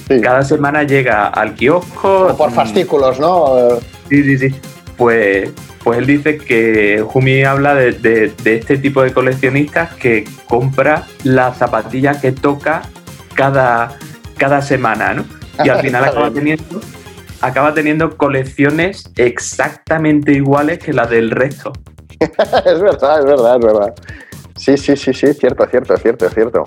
sí.
cada semana llega al kiosco.
Como por fascículos, ¿no?
Sí, sí, sí. Pues, pues él dice que Jumi habla de, de- de este tipo de coleccionistas que compra la zapatilla que toca cada, cada semana, ¿no? Y al final acaba teniendo, acaba teniendo colecciones exactamente iguales que las del resto.
es verdad, es verdad, es verdad. Sí, sí, sí, sí, cierto, cierto, cierto, cierto.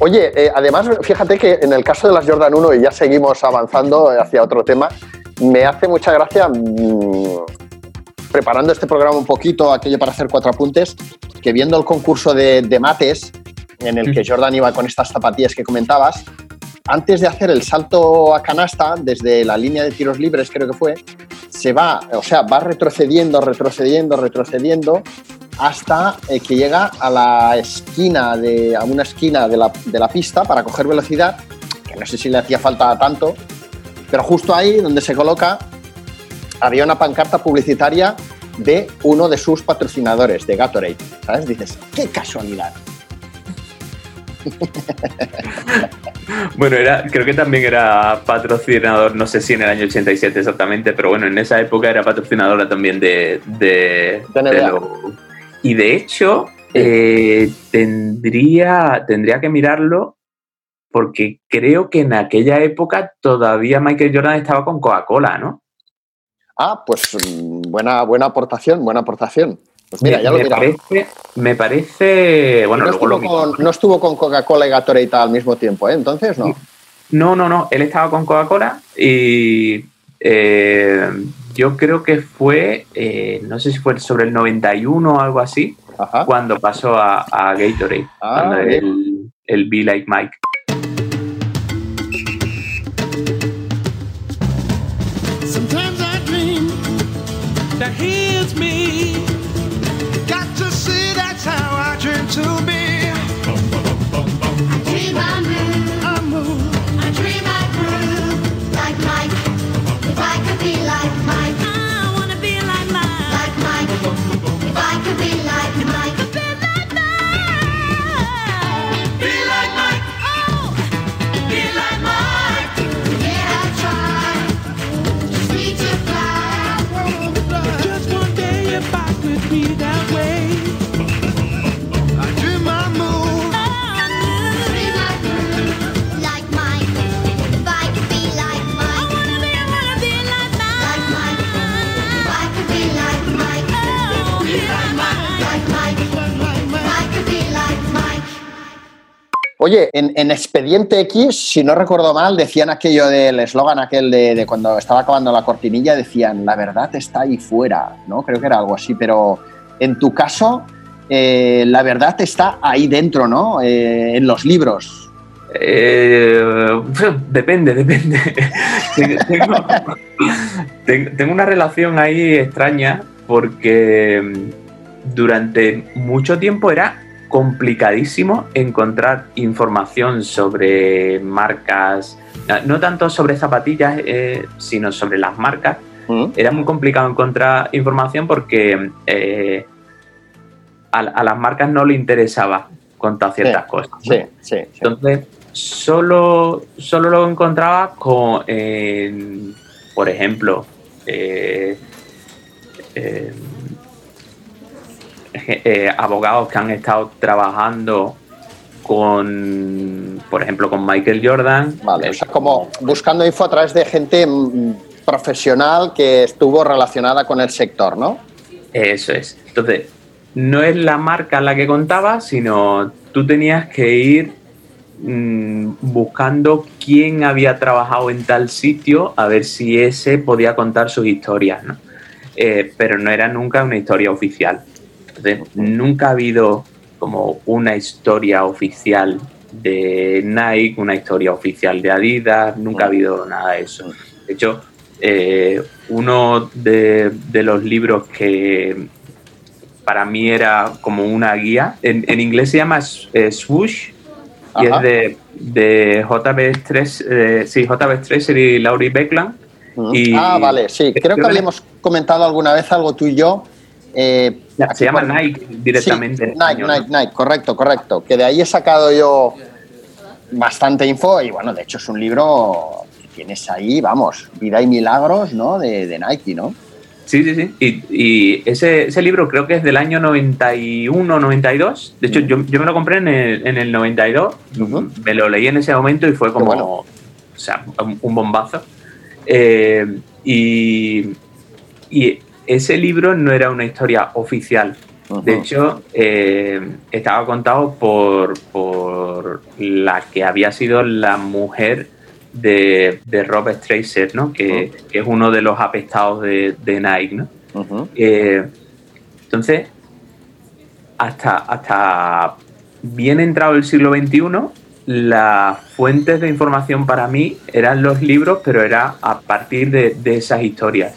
Oye, eh, además, fíjate que en el caso de las Jordan 1, y ya seguimos avanzando hacia otro tema, me hace mucha gracia, mm, preparando este programa un poquito, aquello para hacer cuatro apuntes, que viendo el concurso de, de mates, en el que Jordan iba con estas zapatillas que comentabas, antes de hacer el salto a canasta, desde la línea de tiros libres, creo que fue, se va, o sea, va retrocediendo, retrocediendo, retrocediendo, hasta eh, que llega a la esquina, de, a una esquina de la, de la pista para coger velocidad, que no sé si le hacía falta tanto, pero justo ahí donde se coloca había una pancarta publicitaria de uno de sus patrocinadores, de Gatorade. ¿Sabes? Dices, qué casualidad.
Bueno, era, creo que también era patrocinador, no sé si en el año 87 exactamente, pero bueno, en esa época era patrocinadora también de, de,
De
lo- Y de hecho, eh, tendría, tendría que mirarlo porque creo que en aquella época todavía Michael Jordan estaba con Coca-Cola, ¿no?
Ah, pues mm, buena, buena aportación, buena aportación. Pues mira,
me,
ya lo
me
miramos.
parece, me parece, bueno,
no,
luego lo
estuvo con, no estuvo con Coca-Cola y Gatorade al mismo tiempo, ¿eh? Entonces, no.
No, no, no. Él estaba con Coca-Cola y eh, yo creo que fue, eh, no sé si fue sobre el 91 o algo así,
Ajá.
cuando pasó a, a Gatorade,
Ah,
cuando el, el Be Like Mike.
Sometimes I dream that heals me. To be.
Oye, en, en Expediente X, si no recuerdo mal, decían aquello del eslogan aquel de, cuando estaba acabando la cortinilla, decían, la verdad está ahí fuera, ¿no? Creo que era algo así, pero en tu caso, eh, la verdad está ahí dentro, ¿no? Eh, en los libros.
Eh, depende, depende. tengo, ten- tengo una relación ahí extraña porque durante mucho tiempo era complicadísimo encontrar información sobre marcas, no- no tanto sobre zapatillas, eh, sino sobre las marcas.
¿Mm?
Era muy complicado encontrar información porque eh, a, a las marcas no le interesaba contar ciertas
Sí,
cosas. ¿no?
Sí, sí, sí.
Entonces, solo, solo lo encontraba con, por ejemplo, eh, abogados que han estado trabajando con, por ejemplo, con Michael Jordan.
Vale, o sea, como buscando info a través de gente mm, profesional que estuvo relacionada con el sector, ¿no?
Eso es. Entonces, no es la marca la que contaba, sino tú tenías que ir mm, buscando quién había trabajado en tal sitio a ver si ese podía contar sus historias, ¿no? Eh, pero no era nunca una historia oficial. Entonces, nunca ha habido como una historia oficial de Nike, una historia oficial de Adidas, nunca ha habido nada de eso. De hecho, eh, uno de, de los libros que para mí era como una guía, en, en inglés se llama eh, Swoosh y
Ajá.
es de, de JB Stress, eh, sí, JB Stresser y Laurie Beckland.
Mm.
Y-
ah, vale, sí. Creo que habíamos comentado alguna vez algo tú y yo. Eh,
Se llama
por-
Nike directamente.
Sí, Nike,
español, ¿no?
Nike, Nike, correcto, correcto. Que de ahí he sacado yo bastante info y bueno, de hecho es un libro que tienes ahí, vamos, vida y milagros, ¿no? De, de Nike, ¿no?
Sí, sí, sí. Y, y ese, ese libro creo que es del año 91, 92. De hecho, yo, yo me lo compré en el, en el 92.
Ujú.
Me lo leí en ese momento y fue como,
bueno.
o sea, un, un bombazo. Eh, y, y ese libro no era una historia oficial De hecho, eh, estaba contado por, por la que había sido la mujer de, de Rob Stracer, ¿no? Que, que es uno de los apestados de, de Nike, ¿no? Eh, entonces, hasta, hasta bien entrado el siglo XXI, las fuentes de información para mí eran los libros, pero era a partir de, de esas historias.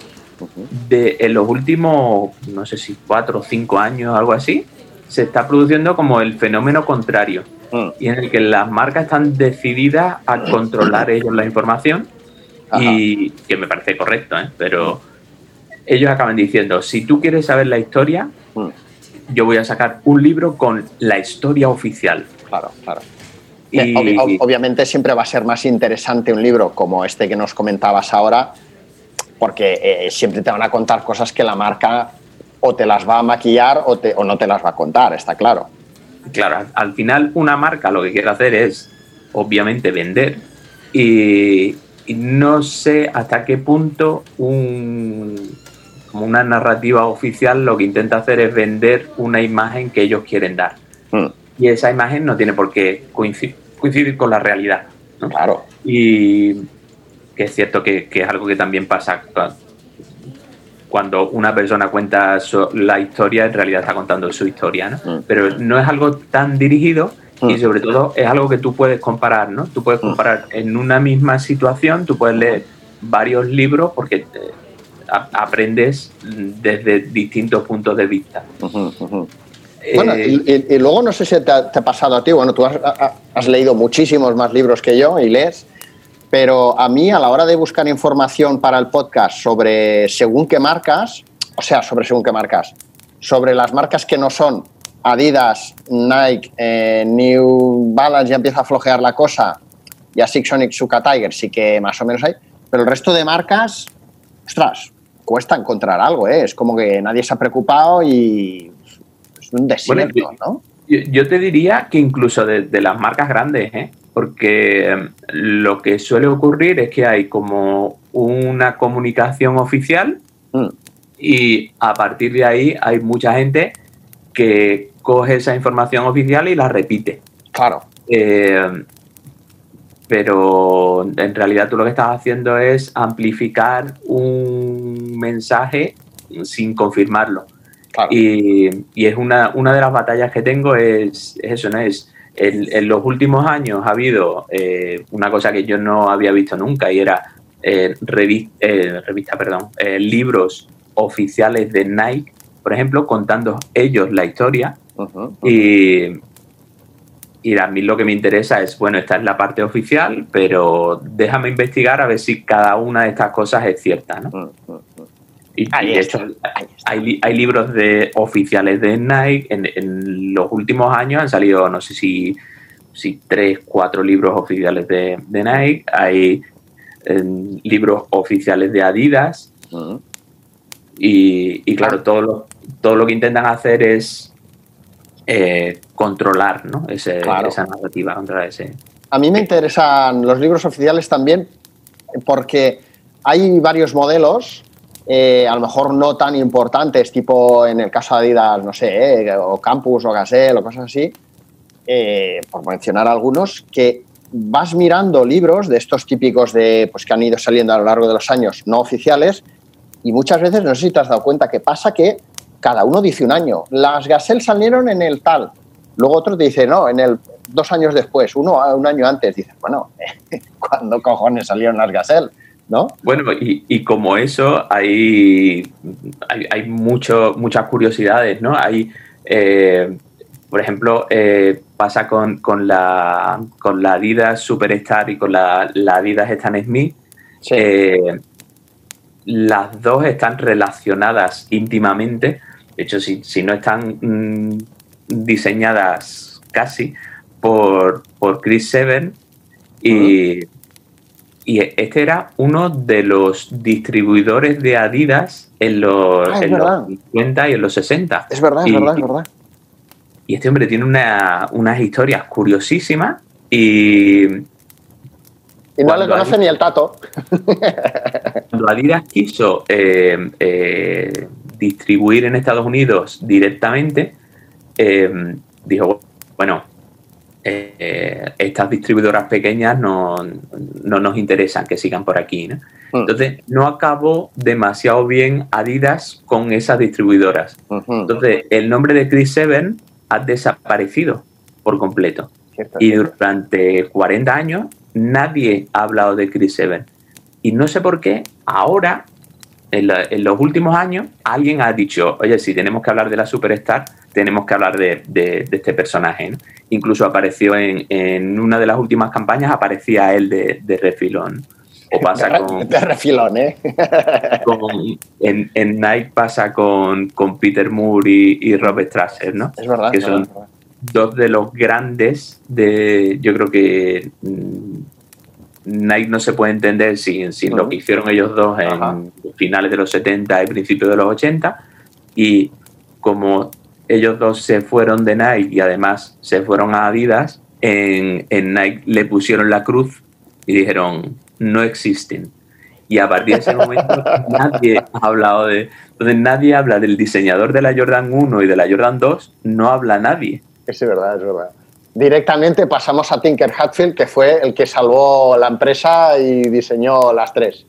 De, en los últimos, no sé si cuatro o cinco años, algo así, se está produciendo como el fenómeno contrario,
Mm.
y en el que las marcas están decididas a controlar ellos la información, y que me parece correcto, ¿eh? pero ellos acaban diciendo, si tú quieres saber la historia,
Mm.
yo voy a sacar un libro con la historia oficial.
Claro, claro.
Y,
obvi- ob- obviamente siempre va a ser más interesante un libro como este que nos comentabas ahora, porque eh, siempre te van a contar cosas que la marca o te las va a maquillar o, te- o no te las va a contar, está claro.
claro, al- al final una marca lo que quiere hacer es, obviamente, vender. Y, y no sé hasta qué punto un, como una narrativa oficial lo que intenta hacer es vender una imagen que ellos quieren dar.
Mm,
Y esa imagen no tiene por qué coincidir, coincidir con la realidad. ¿no?
claro.
Y que es cierto que, que es algo que también pasa cua- cuando una persona cuenta su- la historia, en realidad está contando su historia, ¿no?
Mm.
Pero no es algo tan dirigido y
Mm.
sobre todo es algo que tú puedes comparar, ¿no? Tú puedes
Mm.
comparar en una misma situación, tú puedes leer varios libros porque eh, a- aprendes desde distintos puntos de vista.
Ujú. Bueno,
Eh,
y, y- y luego no sé si te ha, te ha pasado a ti, bueno, tú has, ha- has leído muchísimos más libros que yo y lees, pero a mí a la hora de buscar información para el podcast sobre según qué marcas, o sea, sobre según qué marcas, sobre las marcas que no son Adidas, Nike, eh, New Balance, ya empieza a flojear la cosa, y a Sonic, Suka Tiger sí que más o menos hay, pero el resto de marcas, ostras, cuesta encontrar algo, ¿eh? es como que nadie se ha preocupado y es un desierto, ¿no?
Yo, yo te diría que incluso de, de las marcas grandes, ¿eh? porque eh, lo que suele ocurrir es que hay como una comunicación oficial
Mm.
y a partir de ahí hay mucha gente que coge esa información oficial y la repite.
Claro,
Eh, pero en realidad tú lo que estás haciendo es amplificar un mensaje sin confirmarlo.
Claro.
Y, y es una, una de las batallas que tengo es, es eso, ¿no? Es en, en los últimos años ha habido eh, una cosa que yo no había visto nunca y era eh, eh, revista, perdón, eh, libros oficiales de Nike, por ejemplo, contando ellos la historia y, y a mí lo que me interesa es, bueno, esta es la parte oficial, pero déjame investigar a ver si cada una de estas cosas es cierta, ¿no? Y, de hecho, hay, hay libros de oficiales de Nike. En, en los últimos años han salido, no sé si, si tres, cuatro libros oficiales de, de Nike. Hay libros oficiales de Adidas. Y, y claro, todo lo, todo lo que intentan hacer es eh, controlar ¿no? Ese-
Claro.
esa narrativa, controlar ese.
A mí me interesan los libros oficiales también porque hay varios modelos, eh, a lo mejor no tan importantes, tipo en el caso de Adidas, no sé, eh, o Campus o Gazelle o cosas así, eh, por mencionar algunos, que vas mirando libros de estos típicos de, pues, que han ido saliendo a lo largo de los años no oficiales y muchas veces, no sé si te has dado cuenta, que pasa que cada uno dice un año. Las Gazelle salieron en el tal, luego otro te dice, no, en el dos años después, uno un año antes, dices, bueno, ¿cuándo cojones salieron las Gazelle? ¿No?
Bueno, y, y como eso, hay, hay, hay mucho, muchas curiosidades, ¿no? Hay, eh, por ejemplo, eh, pasa con, con, la, con la Adidas Superstar y con la, la Adidas Stan Smith. Eh, las dos están relacionadas íntimamente. De hecho, si, si no están mm, diseñadas casi por, por Chris Seven. Y, y este era uno de los distribuidores de Adidas en los,
Ah, es
en los 50 y en los 60.
es verdad, es
y-
verdad, es verdad.
Y este hombre tiene una- unas historias curiosísimas y
Y no le conoce ni el tato.
cuando Adidas quiso eh, eh, distribuir en Estados Unidos directamente, eh, dijo, bueno, eh, estas distribuidoras pequeñas no, no nos interesan que sigan por aquí. ¿no?
Mm.
Entonces, no acabó demasiado bien Adidas con esas distribuidoras. Entonces, el nombre de Chris Seven ha desaparecido por completo.
Cierto,
Y
cierto.
durante 40 años nadie ha hablado de Chris Evans. Y no sé por qué, ahora, en, la- en los últimos años, alguien ha dicho, oye, si tenemos que hablar de la superstar, tenemos que hablar de, de- de este personaje. ¿no? Incluso apareció en, en una de las últimas campañas, aparecía él de, de refilón. O pasa
de,
con,
de refilón, ¿eh?
con- en, en Nike pasa con, con Peter Moore y, y Rob Strasser, ¿no?
Es verdad.
Que son-
es verdad.
dos de los grandes de yo creo que mm, Nike no se puede entender sin, sin lo que hicieron ellos dos en
Ajá.
finales de los 70 y principios de los 80 y como ellos dos se fueron de Nike y además se fueron a Adidas en, en Nike le pusieron la cruz y dijeron no existen y a partir de ese momento nadie ha hablado de entonces nadie habla del diseñador de la Jordan 1 y de la Jordan 2 no habla nadie
Es verdad, es verdad. Directamente pasamos a Tinker Hatfield, que fue el que salvó la empresa y diseñó las tres.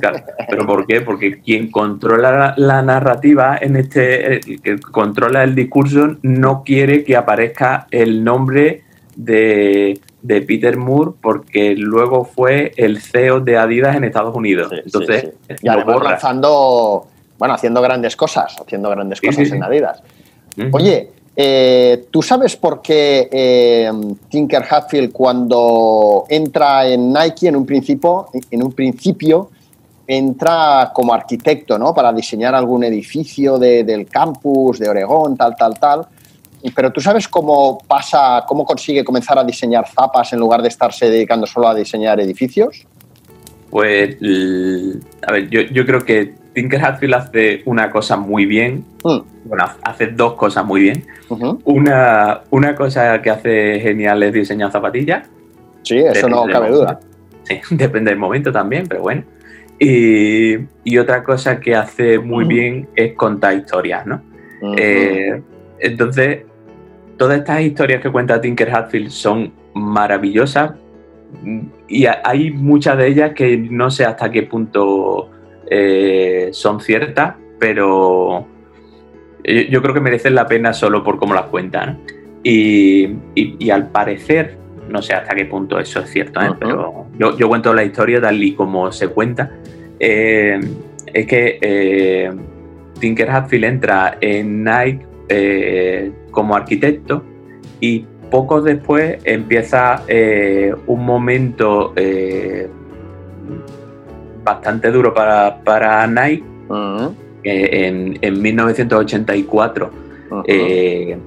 Claro, ¿Pero por qué? Porque quien controla la, narrativa en este, el que controla el discurso, no quiere que aparezca el nombre de, de Peter Moore, porque luego fue el CEO de Adidas en Estados Unidos.
Sí, sí,
Entonces,
sí. Y
lo
además
borra.
lanzando, bueno, haciendo grandes cosas, haciendo grandes
Sí,
cosas
sí,
en
sí.
Adidas. Oye, eh, ¿tú sabes por qué eh, Tinker Hatfield cuando entra en Nike en un principio, en un principio entra como arquitecto, ¿no? Para diseñar algún edificio de- del campus de Oregón, tal, tal, tal. Pero tú sabes cómo pasa, cómo consigue comenzar a diseñar zapas en lugar de estarse dedicando solo a diseñar edificios.
Pues, a ver, yo, yo creo que Tinker Hatfield hace una cosa muy bien.
Mm,
Bueno, hace dos cosas muy bien. Una, una cosa que hace genial es diseñar zapatillas.
Sí, eso
Depende
no cabe
momento.
duda.
Sí, depende del momento también, pero bueno. Y, y otra cosa que hace muy bien es contar historias, ¿no? Eh, entonces, todas estas historias que cuenta Tinker Hatfield son maravillosas y ha- hay muchas de ellas que no sé hasta qué punto eh, son ciertas, pero yo, yo creo que merecen la pena solo por cómo las cuentan. ¿no? Y, y- y al parecer, no sé hasta qué punto eso es cierto, ¿eh? Pero yo, yo cuento la historia tal y como se cuenta. Eh, es que eh, Tinker Hatfield entra en Nike eh, como arquitecto y poco después empieza un momento bastante duro para, para Nike en, en 1984.
ujú.
eh,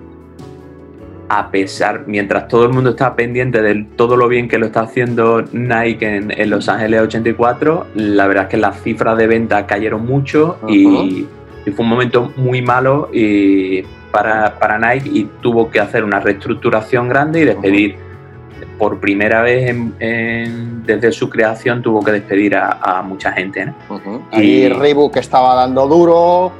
a pesar, mientras todo el mundo está pendiente de todo lo bien que lo está haciendo Nike en, en Los Ángeles 84, la verdad es que las cifras de venta cayeron mucho y, y fue un momento muy malo y para, para Nike y tuvo que hacer una reestructuración grande y despedir por primera vez en- en- desde su creación tuvo que despedir a, a mucha gente. Y-
Reebok estaba dando duro,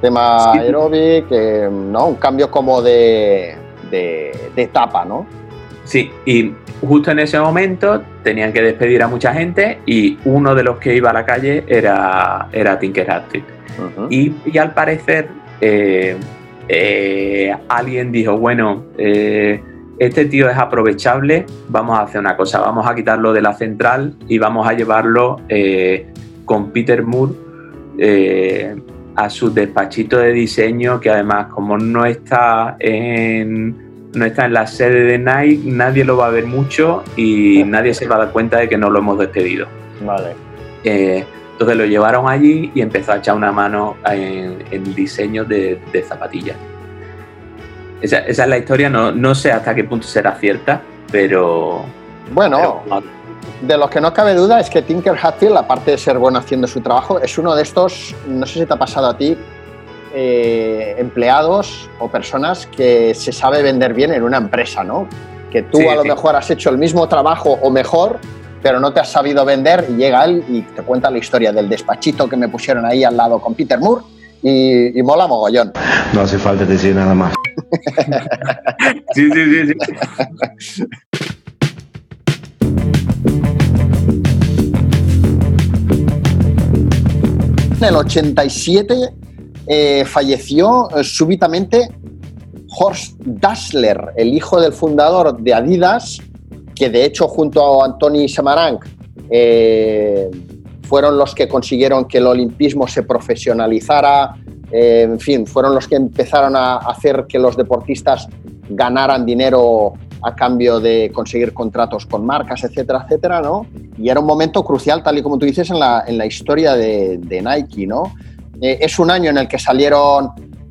tema
Sí.
aeróbic, eh, ¿no? Un cambio como de, de, de etapa, ¿no?
Sí, y justo en ese momento tenían que despedir a mucha gente y uno de los que iba a la calle era, era Tinker Hatfield.
Ujú.
Y, y al parecer eh, eh, alguien dijo, bueno, eh, este tío es aprovechable, vamos a hacer una cosa, vamos a quitarlo de la central y vamos a llevarlo con Peter Moore a su despachito de diseño, que además como no está en no está en la sede de Nike, nadie lo va a ver mucho y nadie se va a dar cuenta de que no lo hemos despedido.
Vale.
Eh, entonces lo llevaron allí y empezó a echar una mano en, el diseño de, de zapatillas. Esa, esa es la historia, no, no sé hasta qué punto será cierta, pero...
Bueno,
pero-
de los que no cabe duda es que Tinker Hatfield, aparte de ser bueno haciendo su trabajo, es uno de estos, no sé si te ha pasado a ti, eh, empleados o personas que se sabe vender bien en una empresa, ¿no? Que tú
Sí,
a lo
sí.
mejor has hecho el mismo trabajo o mejor, pero no te has sabido vender y llega él y te cuenta la historia del despachito que me pusieron ahí al lado con Peter Moore y, y mola mogollón.
No hace falta decir nada más.
Sí, sí, sí, sí.
En el 87 eh, falleció eh, súbitamente Horst Dassler, el hijo del fundador de Adidas, que de hecho junto a Antoni Samaranch eh, fueron los que consiguieron que el olimpismo se profesionalizara, eh, en fin, fueron los que empezaron a hacer que los deportistas ganaran dinero a cambio de conseguir contratos con marcas, etcétera, etcétera, ¿no? Y era un momento crucial, tal y como tú dices, en la, en la historia de, Nike, ¿no? Eh, es un año en el que salieron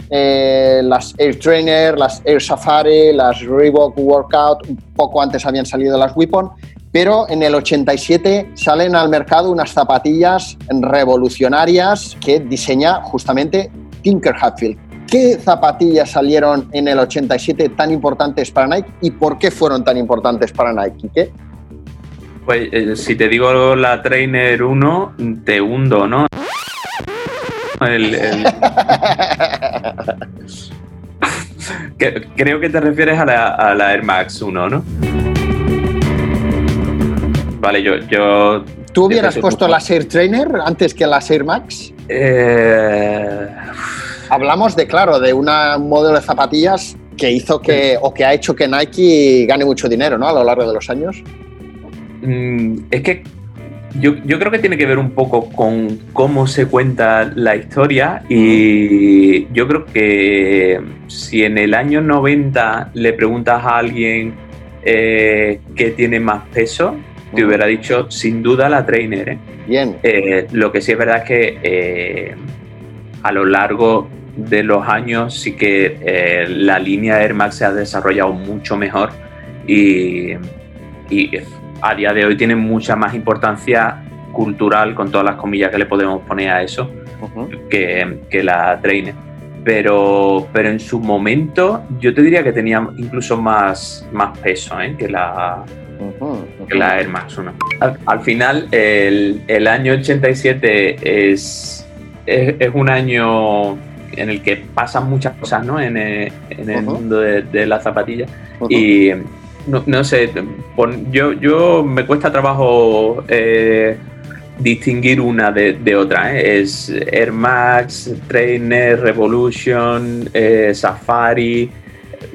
eh, las Air Trainer, las Air Safari, las Reebok Workout, un poco antes habían salido las Weapon, pero en el 87 salen al mercado unas zapatillas revolucionarias que diseña justamente Tinker Hatfield. ¿Qué zapatillas salieron en el 87 tan importantes para Nike y por qué fueron tan importantes para Nike? ¿Qué?
Pues eh, si te digo la Trainer 1, te hundo, ¿no? El- el- que- creo que te refieres a la, a la Air Max 1, ¿no? Vale, yo... yo
¿Tú hubieras puesto las Air Trainer antes que las Air Max?
Eh,
Hablamos de, claro, de una- un modelo de zapatillas que hizo que, o que ha hecho que Nike gane mucho dinero, ¿no? A lo largo de los años.
Mm, es que yo, yo creo que tiene que ver un poco con cómo se cuenta la historia y yo creo que si en el año 90 le preguntas a alguien eh, qué tiene más peso, te hubiera dicho sin duda la trainer. ¿eh?
Bien.
Eh, lo que sí es verdad es que eh, a lo largo de los años sí que eh, la línea Air Max se ha desarrollado mucho mejor y, y a día de hoy tiene mucha más importancia cultural, con todas las comillas que le podemos poner a eso, que, que la Trainer. Pero, pero en su momento yo te diría que tenía incluso más, más peso ¿eh? que la,
ujú.
que la Air Max 1. Al, al final, el, el año 87 es, es, es un año en el que pasan muchas cosas ¿no? en, el, en el mundo de, de las zapatillas. Y no, no sé, pon- yo, yo me cuesta trabajo eh, distinguir una de, de otra. ¿eh? Es Air Max, Trainer, Revolution, eh, Safari,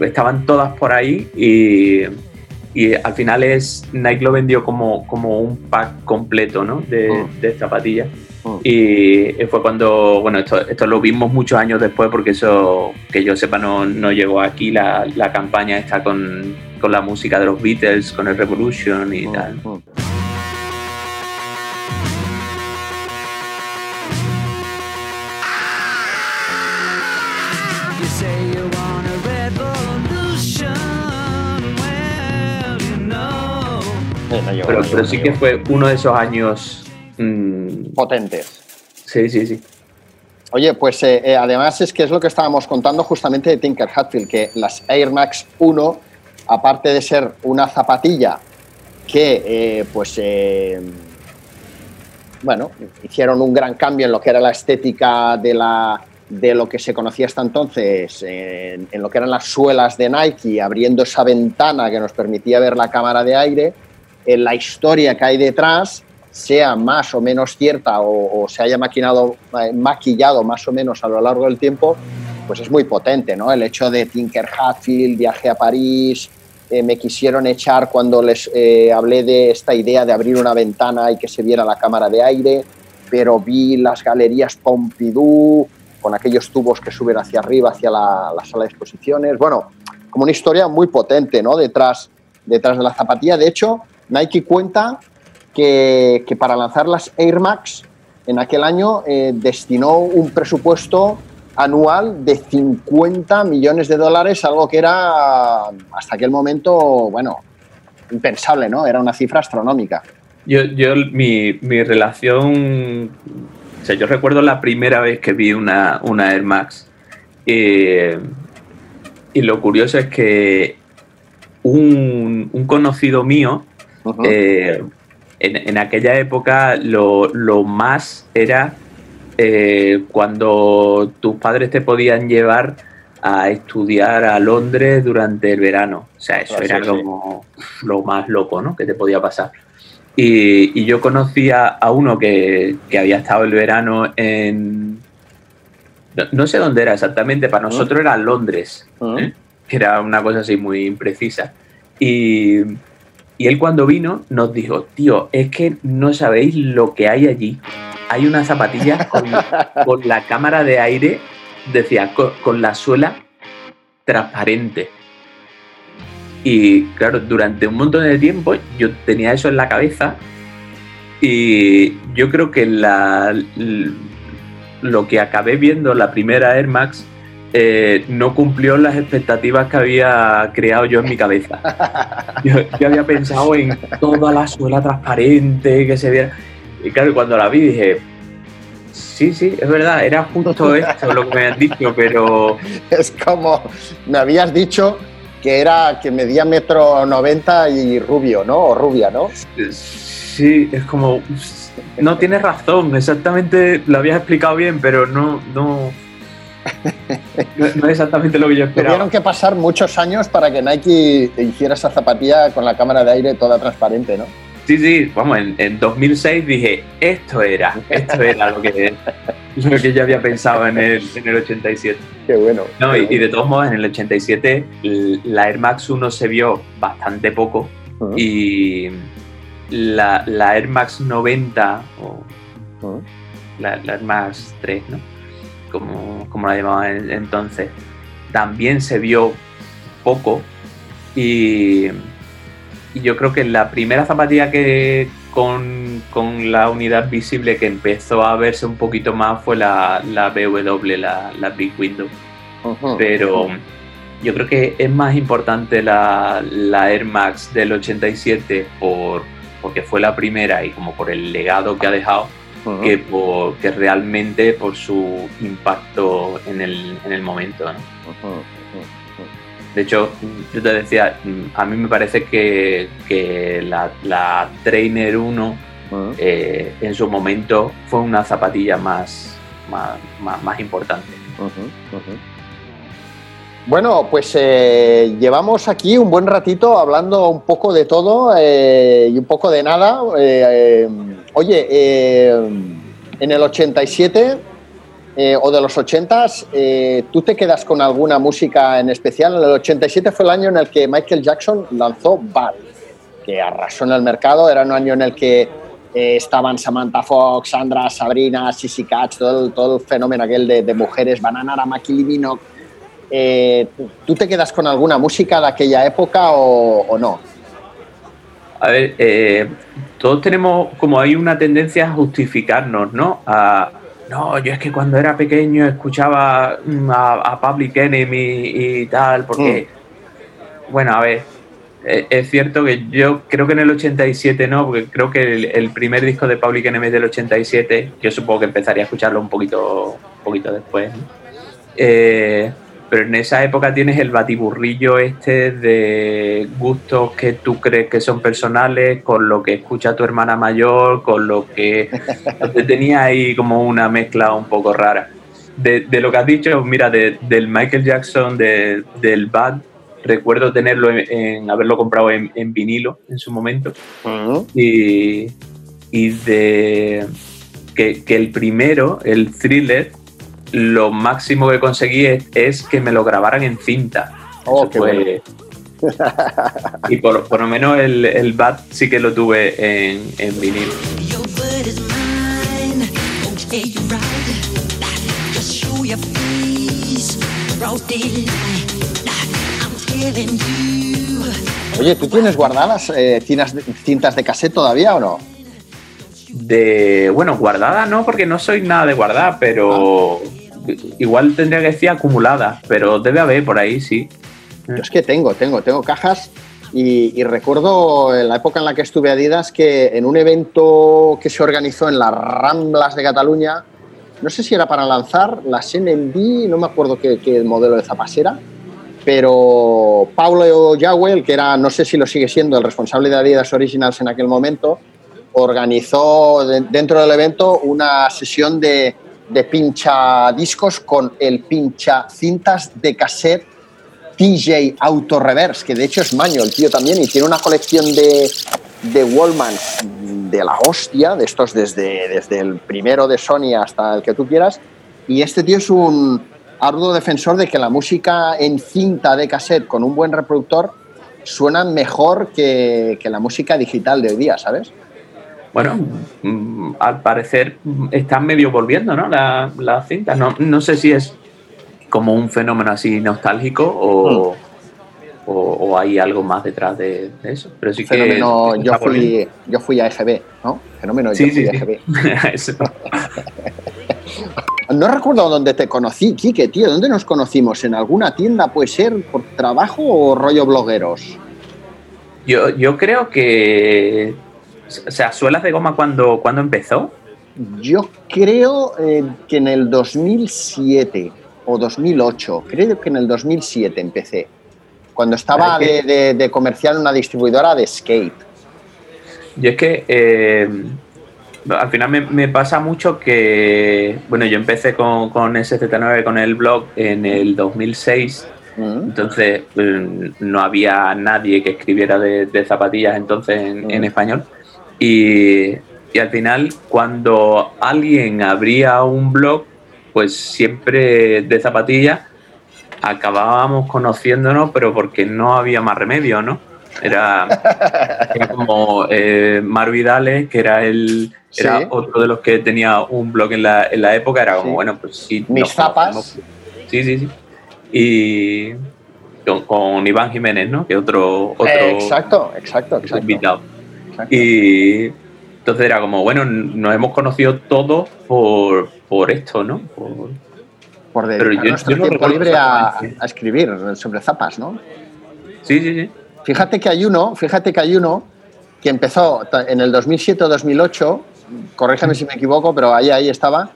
estaban todas por ahí y, y al final es Nike lo vendió como, como un pack completo ¿no? de, de zapatillas.
Mm.
Y fue cuando, bueno, esto, esto lo vimos muchos años después porque eso, que yo sepa, no, no llegó aquí la, la campaña esta con, con la música de los Beatles, con el Revolution y tal. Pero, pero sí que fue uno de esos años... mm,
potentes.
sí, sí, sí.
Oye, pues eh, eh, además es que es lo que estábamos contando justamente de Tinker Hatfield, que las Air Max 1, aparte de ser una zapatilla que, eh, pues, bueno, hicieron un gran cambio en lo que era la estética de, la, de lo que se conocía hasta entonces, en, en lo que eran las suelas de Nike, abriendo esa ventana que nos permitía ver la cámara de aire, en la historia que hay detrás, sea más o menos cierta o, se haya maquinado, eh, maquillado más o menos a lo largo del tiempo, pues es muy potente, ¿no? El hecho de Tinker Hatfield, viaje a París, eh, me quisieron echar cuando les eh, hablé de esta idea de abrir una ventana y que se viera la cámara de aire, pero vi las galerías Pompidou con aquellos tubos que suben hacia arriba, hacia la, la sala de exposiciones. Bueno, como una historia muy potente, ¿no? Detrás, detrás de la zapatilla. De hecho, Nike cuenta que, que para lanzar las Air Max en aquel año eh, destinó un presupuesto anual de 50 millones de dólares, algo que era hasta aquel momento, bueno, impensable, ¿no? Era una cifra astronómica.
Yo, yo mi, mi relación, o sea, yo recuerdo la primera vez que vi una, una Air Max eh, y lo curioso es que un, un conocido mío, eh, en, en aquella época lo, lo más era eh, cuando tus padres te podían llevar a estudiar a Londres durante el verano. O sea, eso
Ah,
era
sí.
como lo más loco, ¿no? Que te podía pasar. Y, y yo conocía a uno que, que había estado el verano en... No, no sé dónde era exactamente, para nosotros era Londres,
Mm.
¿eh? que era una cosa así muy imprecisa. Y, y él cuando vino nos dijo, tío, es que no sabéis lo que hay allí. Hay unas zapatillas con, con la cámara de aire, decía, con, con la suela transparente. Y claro, durante un montón de tiempo yo tenía eso en la cabeza y yo creo que la, lo que acabé viendo, la primera Air Max, eh, no cumplió las expectativas que había creado yo en mi cabeza. Yo, yo había pensado en toda la suela transparente, que se viera. Y claro, cuando la vi dije, sí, sí, es verdad, era justo esto lo que me han dicho, pero
Es como me habías dicho que era que medía metro 90 y rubio, ¿no? O rubia, ¿no?
sí, es como, no tienes razón, exactamente lo habías explicado bien, pero no, no, no, no es exactamente lo que yo esperaba.
Tuvieron que pasar muchos años para que Nike hiciera esa zapatilla con la cámara de aire toda transparente, ¿no?
Sí, sí, vamos, en, en 2006 dije, esto era, esto era lo que, lo que yo había pensado en el, en el 87.
Qué bueno.
No,
qué
y, de todos modos, en el 87 l- la Air Max 1 se vio bastante poco y la, la Air Max 90 o la, la Air Max 3, ¿no? Como, como la llamaban en- entonces, también se vio poco. Y, y yo creo que la primera zapatilla que con, con la unidad visible que empezó a verse un poquito más fue la, la BW, la, la Big Window. Pero yo creo que es más importante la, la Air Max del 87 por, porque fue la primera y como por el legado que ha dejado, Que, por, que realmente por su impacto en el, en el momento. ¿no? De hecho, yo te decía, a mí me parece que, que la, la Trainer 1
Ujú.
eh, en su momento fue una zapatilla más, más, más, más importante.
Bueno, pues eh, llevamos aquí un buen ratito hablando un poco de todo eh, y un poco de nada. Eh, oye, en el 87 eh, o de los 80s, eh, ¿tú te quedas con alguna música en especial? En el 87 fue el año en el que Michael Jackson lanzó Bad, que arrasó en el mercado. Era un año en el que estaban Samantha Fox, Sandra, Sabrina, Sissy Catch, todo todo el fenómeno aquel de, mujeres, Bananara, Kylie Minogue. Eh, ¿Tú te quedas con alguna música de aquella época o, o no?
A ver, eh, todos tenemos como hay una tendencia a justificarnos, ¿no? A, no, yo es que cuando era pequeño escuchaba mm, a, a Public Enemy y tal, porque, bueno, a ver, eh, es cierto que yo creo que en el 87 no, porque creo que el, el primer disco de Public Enemy es del 87, yo supongo que empezaría a escucharlo un poquito, un poquito después, ¿no? Eh, pero en esa época tienes el batiburrillo este de gustos que tú crees que son personales, con lo que escucha tu hermana mayor, con lo que te tenía ahí como una mezcla un poco rara. De, de lo que has dicho, mira, de- del Michael Jackson, de- del Bad, recuerdo tenerlo en, en- haberlo comprado en, en vinilo en su momento y, y de que, que el primero, el thriller, lo máximo que conseguí es, es que me lo grabaran en cinta.
Oh, qué
fue- y por, por lo menos el, el Bat sí que lo tuve en, en vinilo.
Oye, ¿tú tienes guardadas eh, de- cintas de cassette todavía o no?
De, bueno, guardada no, porque no soy nada de guardar, pero igual tendría que decir acumulada, pero debe haber por ahí, sí.
Yo es que tengo, tengo, tengo cajas y, y recuerdo en la época en la que estuve Adidas que en un evento que se organizó en las Ramblas de Cataluña, no sé si era para lanzar las NMD, no me acuerdo qué, qué modelo de zapas era, pero Paulo Jawel, que era, no sé si lo sigue siendo, el responsable de Adidas Originals en aquel momento, organizó de- dentro del evento una sesión de de pincha discos con el pincha cintas de cassette TJ Auto Reverse, que de hecho es maño el tío también y tiene una colección de, de Wallman de la hostia, de estos desde, desde el primero de Sony hasta el que tú quieras. Y este tío es un arduo defensor de que la música en cinta de cassette con un buen reproductor suena mejor que, que la música digital de hoy día, ¿sabes?
Bueno, mm, al parecer están medio volviendo, ¿no? La- Las cintas. No, no sé si es como un fenómeno así nostálgico o, o, o hay algo más detrás de, de eso. Pero sí que.
Fenómeno,
está
yo
volviendo.
fui, yo fui a EGB, ¿no? Fenómeno,
Sí,
yo fui
sí,
a
sí.
EGB.
Eso.
No recuerdo dónde te conocí, Quique, tío. ¿Dónde nos conocimos? ¿En alguna tienda puede ser? ¿Por trabajo o rollo blogueros?
Yo, yo creo que. O sea, suelas de goma cuando, cuando empezó.
Yo creo eh, que en el 2007 o 2008, creo que en el 2007 empecé. Cuando estaba de, de- de comercial en una distribuidora de skate.
Yo es que eh, al final me, me pasa mucho que, bueno, yo empecé con, con SZ9, con el blog en el 2006,
Mm.
entonces eh, no había nadie que escribiera de, de zapatillas entonces en, en
Mm.
español. Y, y al final, cuando alguien abría un blog, pues siempre de zapatillas, acabábamos conociéndonos, pero porque no había más remedio, ¿no? Era, era como eh, Mar Vidales, que era el era otro de los que tenía un blog en la, en la época, era como,
Sí.
bueno, pues sí.
Mis zapas.
conocemos. Sí, sí, sí. Y con, con Iván Jiménez, ¿no? Que otro, otro
Eh, exacto, exacto, exacto.
invitado.
Exacto.
Y entonces era como, bueno, nos hemos conocido todos por, por esto, ¿no? Por-
Por
pero
dedicar
yo-
nuestro
yo no
tiempo libre a, a escribir sobre zapas, ¿no?
Sí, sí, sí.
Fíjate que hay uno, fíjate que hay uno que empezó en el 2007 o 2008, corrígeme si me equivoco, pero ahí, ahí estaba,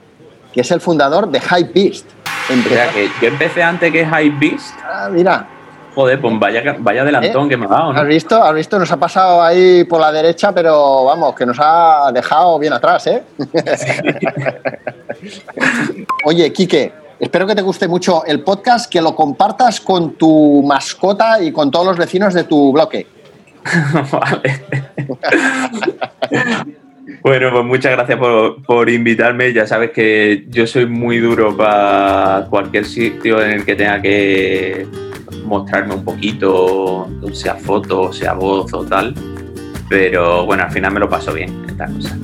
que es el fundador de Hype Beast.
O sea, que yo empecé antes que Hype Beast.
Ah, mira,
Joder, pues vaya, vaya adelantón
¿Eh?
que me ha dado, ¿no?
¿has visto? ¿Has visto? Nos ha pasado ahí por la derecha, pero vamos, que nos ha dejado bien atrás, ¿eh? Oye, Quique, espero que te guste mucho el podcast, que lo compartas con tu mascota y con todos los vecinos de tu bloque.
Vale. Bueno, pues muchas gracias por, por invitarme. Ya sabes que yo soy muy duro para cualquier sitio en el que tenga que mostrarme un poquito, sea foto, sea voz o tal. Pero bueno, al final me lo paso bien esta cosa.